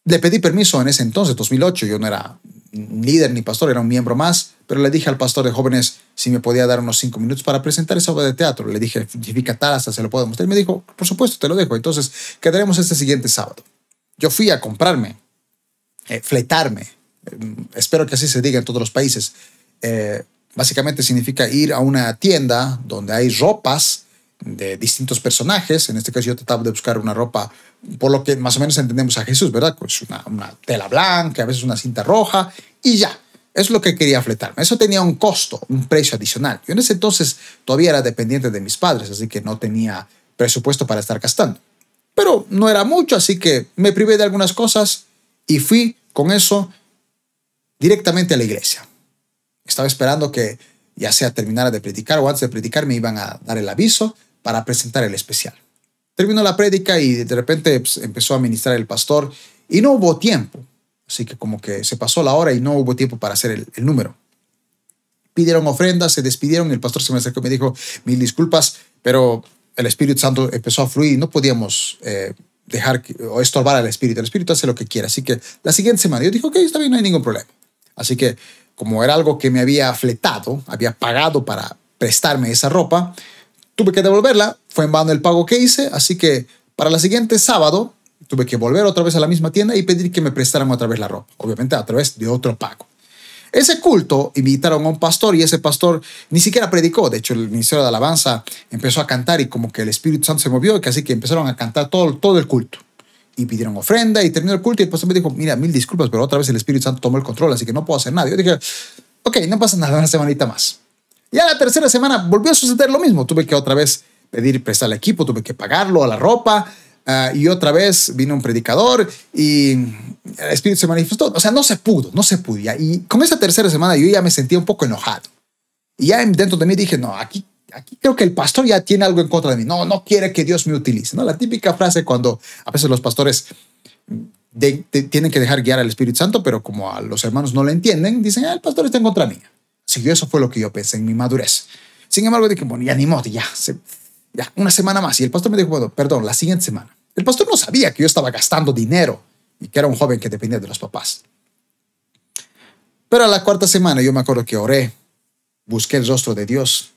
le pedí permiso en ese entonces, 2008, yo no era líder ni pastor, era un miembro más, pero le dije al pastor de jóvenes si me podía dar unos cinco minutos para presentar esa obra de teatro. Le dije, significa tal, hasta se lo puedo mostrar. Y me dijo, por supuesto, te lo dejo. Entonces, quedaremos este siguiente sábado. Yo fui a comprarme, eh, fletarme, espero que así se diga en todos los países, eh, básicamente significa ir a una tienda donde hay ropas de distintos personajes. En este caso yo trataba de buscar una ropa, por lo que más o menos entendemos a Jesús, ¿verdad? Pues una, una tela blanca, a veces una cinta roja y ya. Es lo que quería fletarme. Eso tenía un costo, un precio adicional. Yo en ese entonces todavía era dependiente de mis padres, así que no tenía presupuesto para estar gastando. Pero no era mucho, así que me privé de algunas cosas y fui con eso directamente a la iglesia. Estaba esperando que ya sea terminara de predicar o antes de predicar me iban a dar el aviso para presentar el especial. Terminó la prédica y de repente pues, empezó a ministrar el pastor y no hubo tiempo. Así que como que se pasó la hora y no hubo tiempo para hacer el, número. Pidieron ofrendas, se despidieron, el pastor se me acercó y me dijo, mil disculpas, pero el Espíritu Santo empezó a fluir y no podíamos eh, dejar o estorbar al Espíritu. El Espíritu hace lo que quiera. Así que la siguiente semana yo dije, ok, está bien, no hay ningún problema. Así que como era algo que me había fletado, había pagado para prestarme esa ropa, tuve que devolverla, fue en vano el pago que hice, así que para la siguiente sábado tuve que volver otra vez a la misma tienda y pedir que me prestaran otra vez la ropa, obviamente a través de otro pago. Ese culto invitaron a un pastor y ese pastor ni siquiera predicó. De hecho, el ministerio de alabanza empezó a cantar y como que el Espíritu Santo se movió, así que empezaron a cantar todo, todo el culto. Y pidieron ofrenda y terminó el culto y el pastor me dijo, mira, mil disculpas, pero otra vez el Espíritu Santo tomó el control, así que no puedo hacer nada. Yo dije, ok, no pasa nada, una semanita más. Ya la tercera semana volvió a suceder lo mismo. Tuve que otra vez pedir prestar el equipo, tuve que pagarlo a la ropa, Ah, y otra vez vino un predicador y el Espíritu se manifestó. O sea, no se pudo, no se podía. Y con esa tercera semana yo ya me sentía un poco enojado. Y ya dentro de mí dije, no, aquí, aquí creo que el pastor ya tiene algo en contra de mí. No, no quiere que Dios me utilice. ¿no? La típica frase cuando a veces los pastores tienen que dejar guiar al Espíritu Santo, pero como a los hermanos no lo entienden, dicen, ah, el pastor está en contra mía. Que eso fue lo que yo pensé en mi madurez. Sin embargo, dije, bueno, ya ni modo, ya, ya, una semana más. Y el pastor me dijo, bueno, perdón, la siguiente semana. El pastor no sabía que yo estaba gastando dinero y que era un joven que dependía de los papás. Pero a la cuarta semana yo me acuerdo que oré, busqué el rostro de Dios.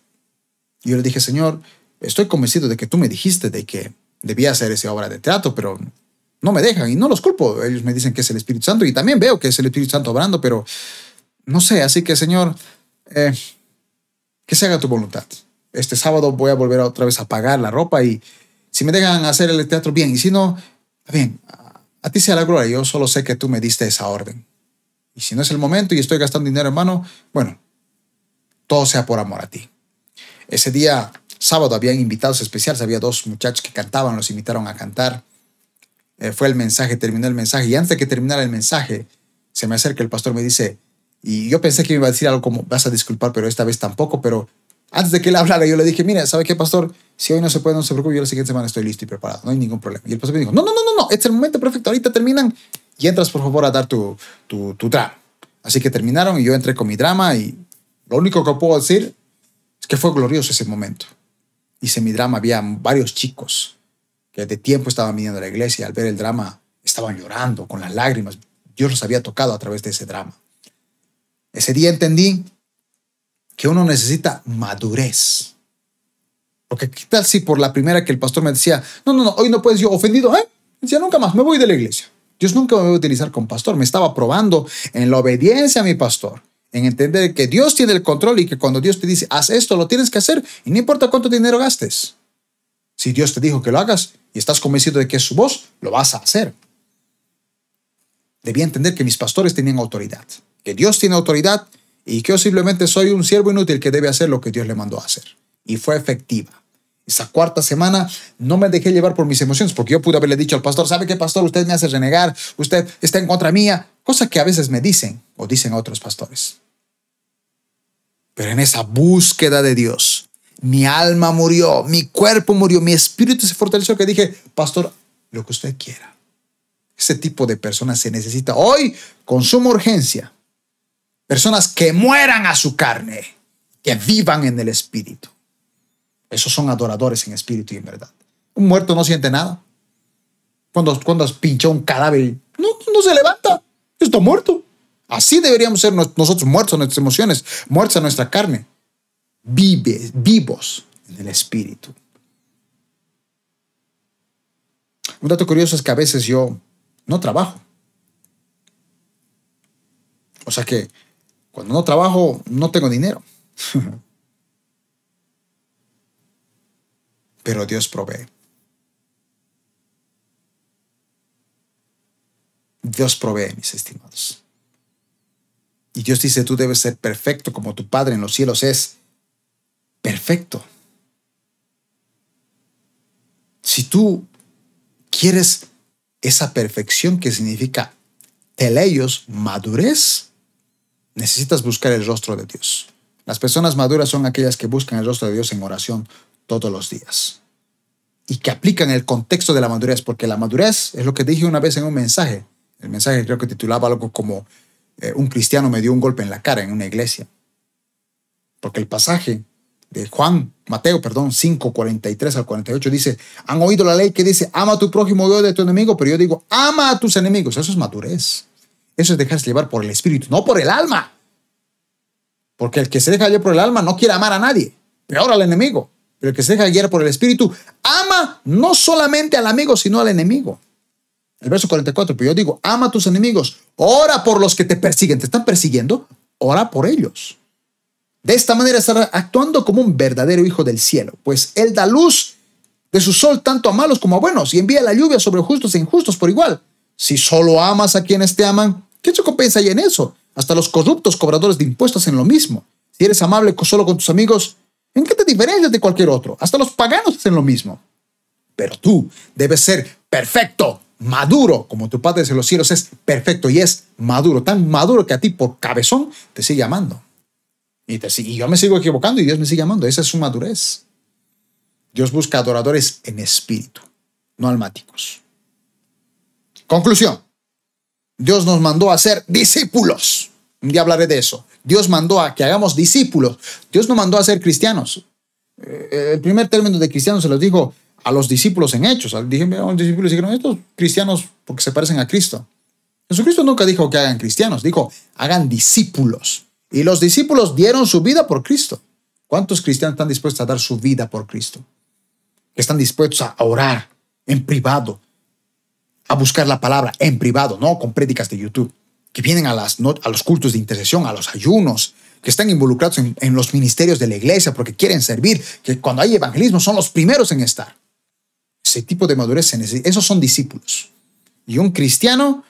Y yo le dije, Señor, estoy convencido de que tú me dijiste de que debía hacer esa obra de teatro, pero no me dejan y no los culpo. Ellos me dicen que es el Espíritu Santo y también veo que es el Espíritu Santo obrando, pero no sé. Así que, Señor, eh, que se haga tu voluntad. Este sábado voy a volver otra vez a pagar la ropa y si me dejan hacer el teatro, bien. Y si no, bien, a ti sea la gloria. Yo solo sé que tú me diste esa orden. Y si no es el momento y estoy gastando dinero en mano, bueno, todo sea por amor a ti. Ese día, sábado, habían invitados especiales. Había dos muchachos que cantaban, los invitaron a cantar. Eh, fue el mensaje, terminó el mensaje. Y antes de que terminara el mensaje, se me acerca el pastor, me dice, y yo pensé que me iba a decir algo como, vas a disculpar, pero esta vez tampoco, pero antes de que él hablara, yo le dije, mira, ¿sabe qué, pastor? Si hoy no se puede, no se preocupe, yo la siguiente semana estoy listo y preparado, no hay ningún problema. Y el pastor me dijo, no, no, no, no, no, es el momento perfecto, ahorita terminan y entras por favor a dar tu, tu, tu drama. Así que terminaron y yo entré con mi drama y lo único que puedo decir es que fue glorioso ese momento. Hice mi drama, había varios chicos que de tiempo estaban viniendo a la iglesia y al ver el drama estaban llorando con las lágrimas. Dios los había tocado a través de ese drama. Ese día entendí que uno necesita madurez. Porque qué tal si por la primera que el pastor me decía, no, no, no, hoy no puedes, yo ofendido, ¿eh? Decía, nunca más, me voy de la iglesia. Dios nunca me va a utilizar como pastor. Me estaba probando en la obediencia a mi pastor, en entender que Dios tiene el control y que cuando Dios te dice, haz esto, lo tienes que hacer y no importa cuánto dinero gastes. Si Dios te dijo que lo hagas y estás convencido de que es su voz, lo vas a hacer. Debía entender que mis pastores tenían autoridad, que Dios tiene autoridad y que yo simplemente soy un siervo inútil que debe hacer lo que Dios le mandó a hacer. Y fue efectiva. Esa cuarta semana no me dejé llevar por mis emociones, porque yo pude haberle dicho al pastor, ¿sabe qué, pastor? Usted me hace renegar, usted está en contra mía, cosa que a veces me dicen o dicen otros pastores. Pero en esa búsqueda de Dios, mi alma murió, mi cuerpo murió, mi espíritu se fortaleció, que dije, pastor, lo que usted quiera. Ese tipo de personas se necesita hoy con suma urgencia Personas que mueran a su carne, que vivan en el espíritu. Esos son adoradores en espíritu y en verdad. Un muerto no siente nada. Cuando, cuando pinchado un cadáver, no, no se levanta. Está muerto. Así deberíamos ser nosotros muertos a nuestras emociones, muertos a nuestra carne. Vive, vivos en el espíritu. Un dato curioso es que a veces yo no trabajo. O sea que Cuando no trabajo, no tengo dinero. Pero Dios provee. Dios provee, mis estimados. Y Dios dice, tú debes ser perfecto como tu Padre en los cielos es perfecto. Si tú quieres esa perfección que significa teleios, madurez, necesitas buscar el rostro de Dios. Las personas maduras son aquellas que buscan el rostro de Dios en oración todos los días y que aplican el contexto de la madurez, porque la madurez es lo que dije una vez en un mensaje. El mensaje creo que titulaba algo como eh, un cristiano me dio un golpe en la cara en una iglesia. Porque el pasaje de Juan, Mateo, perdón, 5, 43 al 48 dice, han oído la ley que dice, ama a tu prójimo y de tu enemigo, pero yo digo, ama a tus enemigos. Eso es madurez. Eso es dejarse llevar por el espíritu, no por el alma. Porque el que se deja llevar por el alma no quiere amar a nadie, peor al enemigo. Pero el que se deja guiar por el espíritu ama no solamente al amigo, sino al enemigo. El verso 44, pero yo digo, ama a tus enemigos, ora por los que te persiguen, te están persiguiendo, ora por ellos. De esta manera estará actuando como un verdadero hijo del cielo, pues Él da luz de su sol tanto a malos como a buenos y envía la lluvia sobre justos e injustos por igual. Si solo amas a quienes te aman, ¿qué recompensa hay en eso? Hasta los corruptos cobradores de impuestos en lo mismo. Si eres amable solo con tus amigos, ¿en qué te diferencias de cualquier otro? Hasta los paganos hacen lo mismo. Pero tú debes ser perfecto, maduro, como tu Padre de los cielos es perfecto y es maduro, tan maduro que a ti por cabezón te sigue amando. Y, te, y yo me sigo equivocando y Dios me sigue amando. Esa es su madurez. Dios busca adoradores en espíritu, no almáticos. Conclusión. Dios nos mandó a ser discípulos. Un día hablaré de eso. Dios mandó a que hagamos discípulos. Dios no mandó a ser cristianos. Eh, el primer término de cristianos se los dijo a los discípulos en hechos. Dije, los discípulos dijeron, estos cristianos porque se parecen a Cristo. Jesucristo nunca dijo que hagan cristianos, dijo, hagan discípulos. Y los discípulos dieron su vida por Cristo. ¿Cuántos cristianos están dispuestos a dar su vida por Cristo? están dispuestos a orar en privado, a buscar la palabra en privado, no con prédicas de YouTube, que vienen a, las, a los cultos de intercesión, a los ayunos, que están involucrados en, los ministerios de la iglesia porque quieren servir, que cuando hay evangelismo son los primeros en estar. Ese tipo de madurez. Esos son discípulos. Y un cristiano,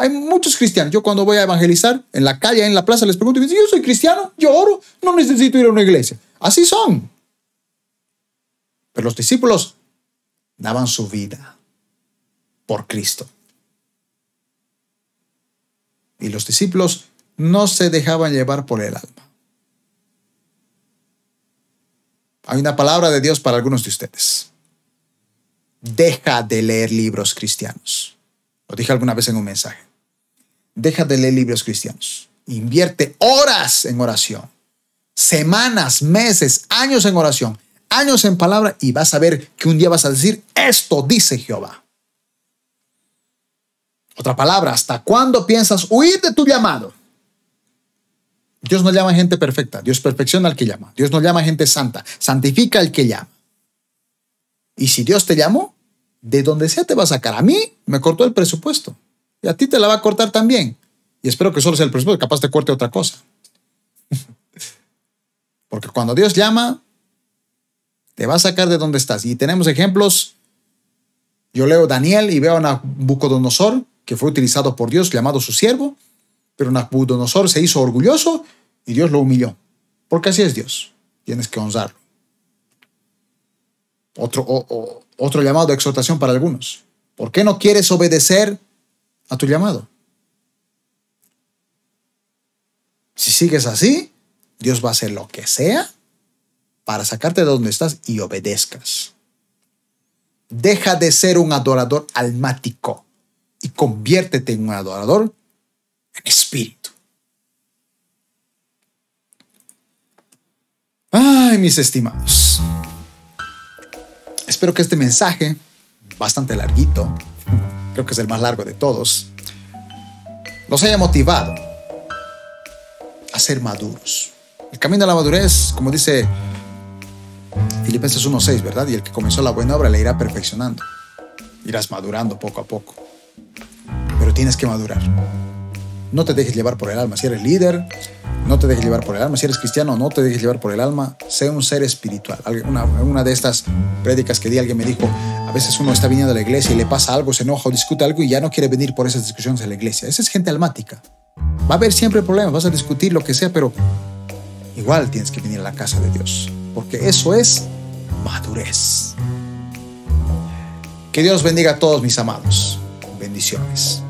hay muchos cristianos. Yo cuando voy a evangelizar en la calle, en la plaza, les pregunto, yo soy cristiano, yo oro, no necesito ir a una iglesia. Así son. Pero los discípulos daban su vida por Cristo. Y los discípulos no se dejaban llevar por el alma. Hay una palabra de Dios para algunos de ustedes deja de leer libros cristianos. Lo dije alguna vez en un mensaje. Deja de leer libros cristianos. Invierte horas en oración, semanas, meses, años en oración, años en palabra y vas a ver que un día vas a decir, esto dice Jehová. Otra palabra, ¿hasta cuándo piensas huir de tu llamado? Dios no llama a gente perfecta, Dios perfecciona al que llama. Dios no llama a gente santa, santifica al que llama. Y si Dios te llamó, de donde sea te va a sacar. A mí me cortó el presupuesto. Y a ti te la va a cortar también. Y espero que solo sea el presupuesto, capaz te corte otra cosa. Porque cuando Dios llama, te va a sacar de donde estás. Y tenemos ejemplos. Yo leo Daniel y veo a Nabucodonosor, que fue utilizado por Dios, llamado su siervo. Pero Nabucodonosor se hizo orgulloso y Dios lo humilló. Porque así es Dios. Tienes que honrarlo. Otro, otro llamado de exhortación para algunos. ¿Por qué no quieres obedecer a tu llamado? Si sigues así, Dios va a hacer lo que sea para sacarte de donde estás y obedezcas. Deja de ser un adorador almático y conviértete en un adorador en espíritu. Ay, mis estimados. Espero que este mensaje, bastante larguito, creo que es el más largo de todos, los haya motivado a ser maduros. El camino a la madurez, como dice Filipenses 1.6, ¿verdad? Y el que comenzó la buena obra le irá perfeccionando. Irás madurando poco a poco. Pero tienes que madurar. No te dejes llevar por el alma. Si eres líder, No te dejes llevar por el alma. Si eres cristiano, no te dejes llevar por el alma. Sé un ser espiritual. Una, de estas prédicas que di, alguien me dijo, a veces uno está viniendo a la iglesia y le pasa algo, se enoja o discute algo y ya no quiere venir por esas discusiones a la iglesia. Esa es gente almática. Va a haber siempre problemas, vas a discutir lo que sea, pero igual tienes que venir a la casa de Dios. Porque eso es madurez. Que Dios bendiga a todos mis amados. Bendiciones.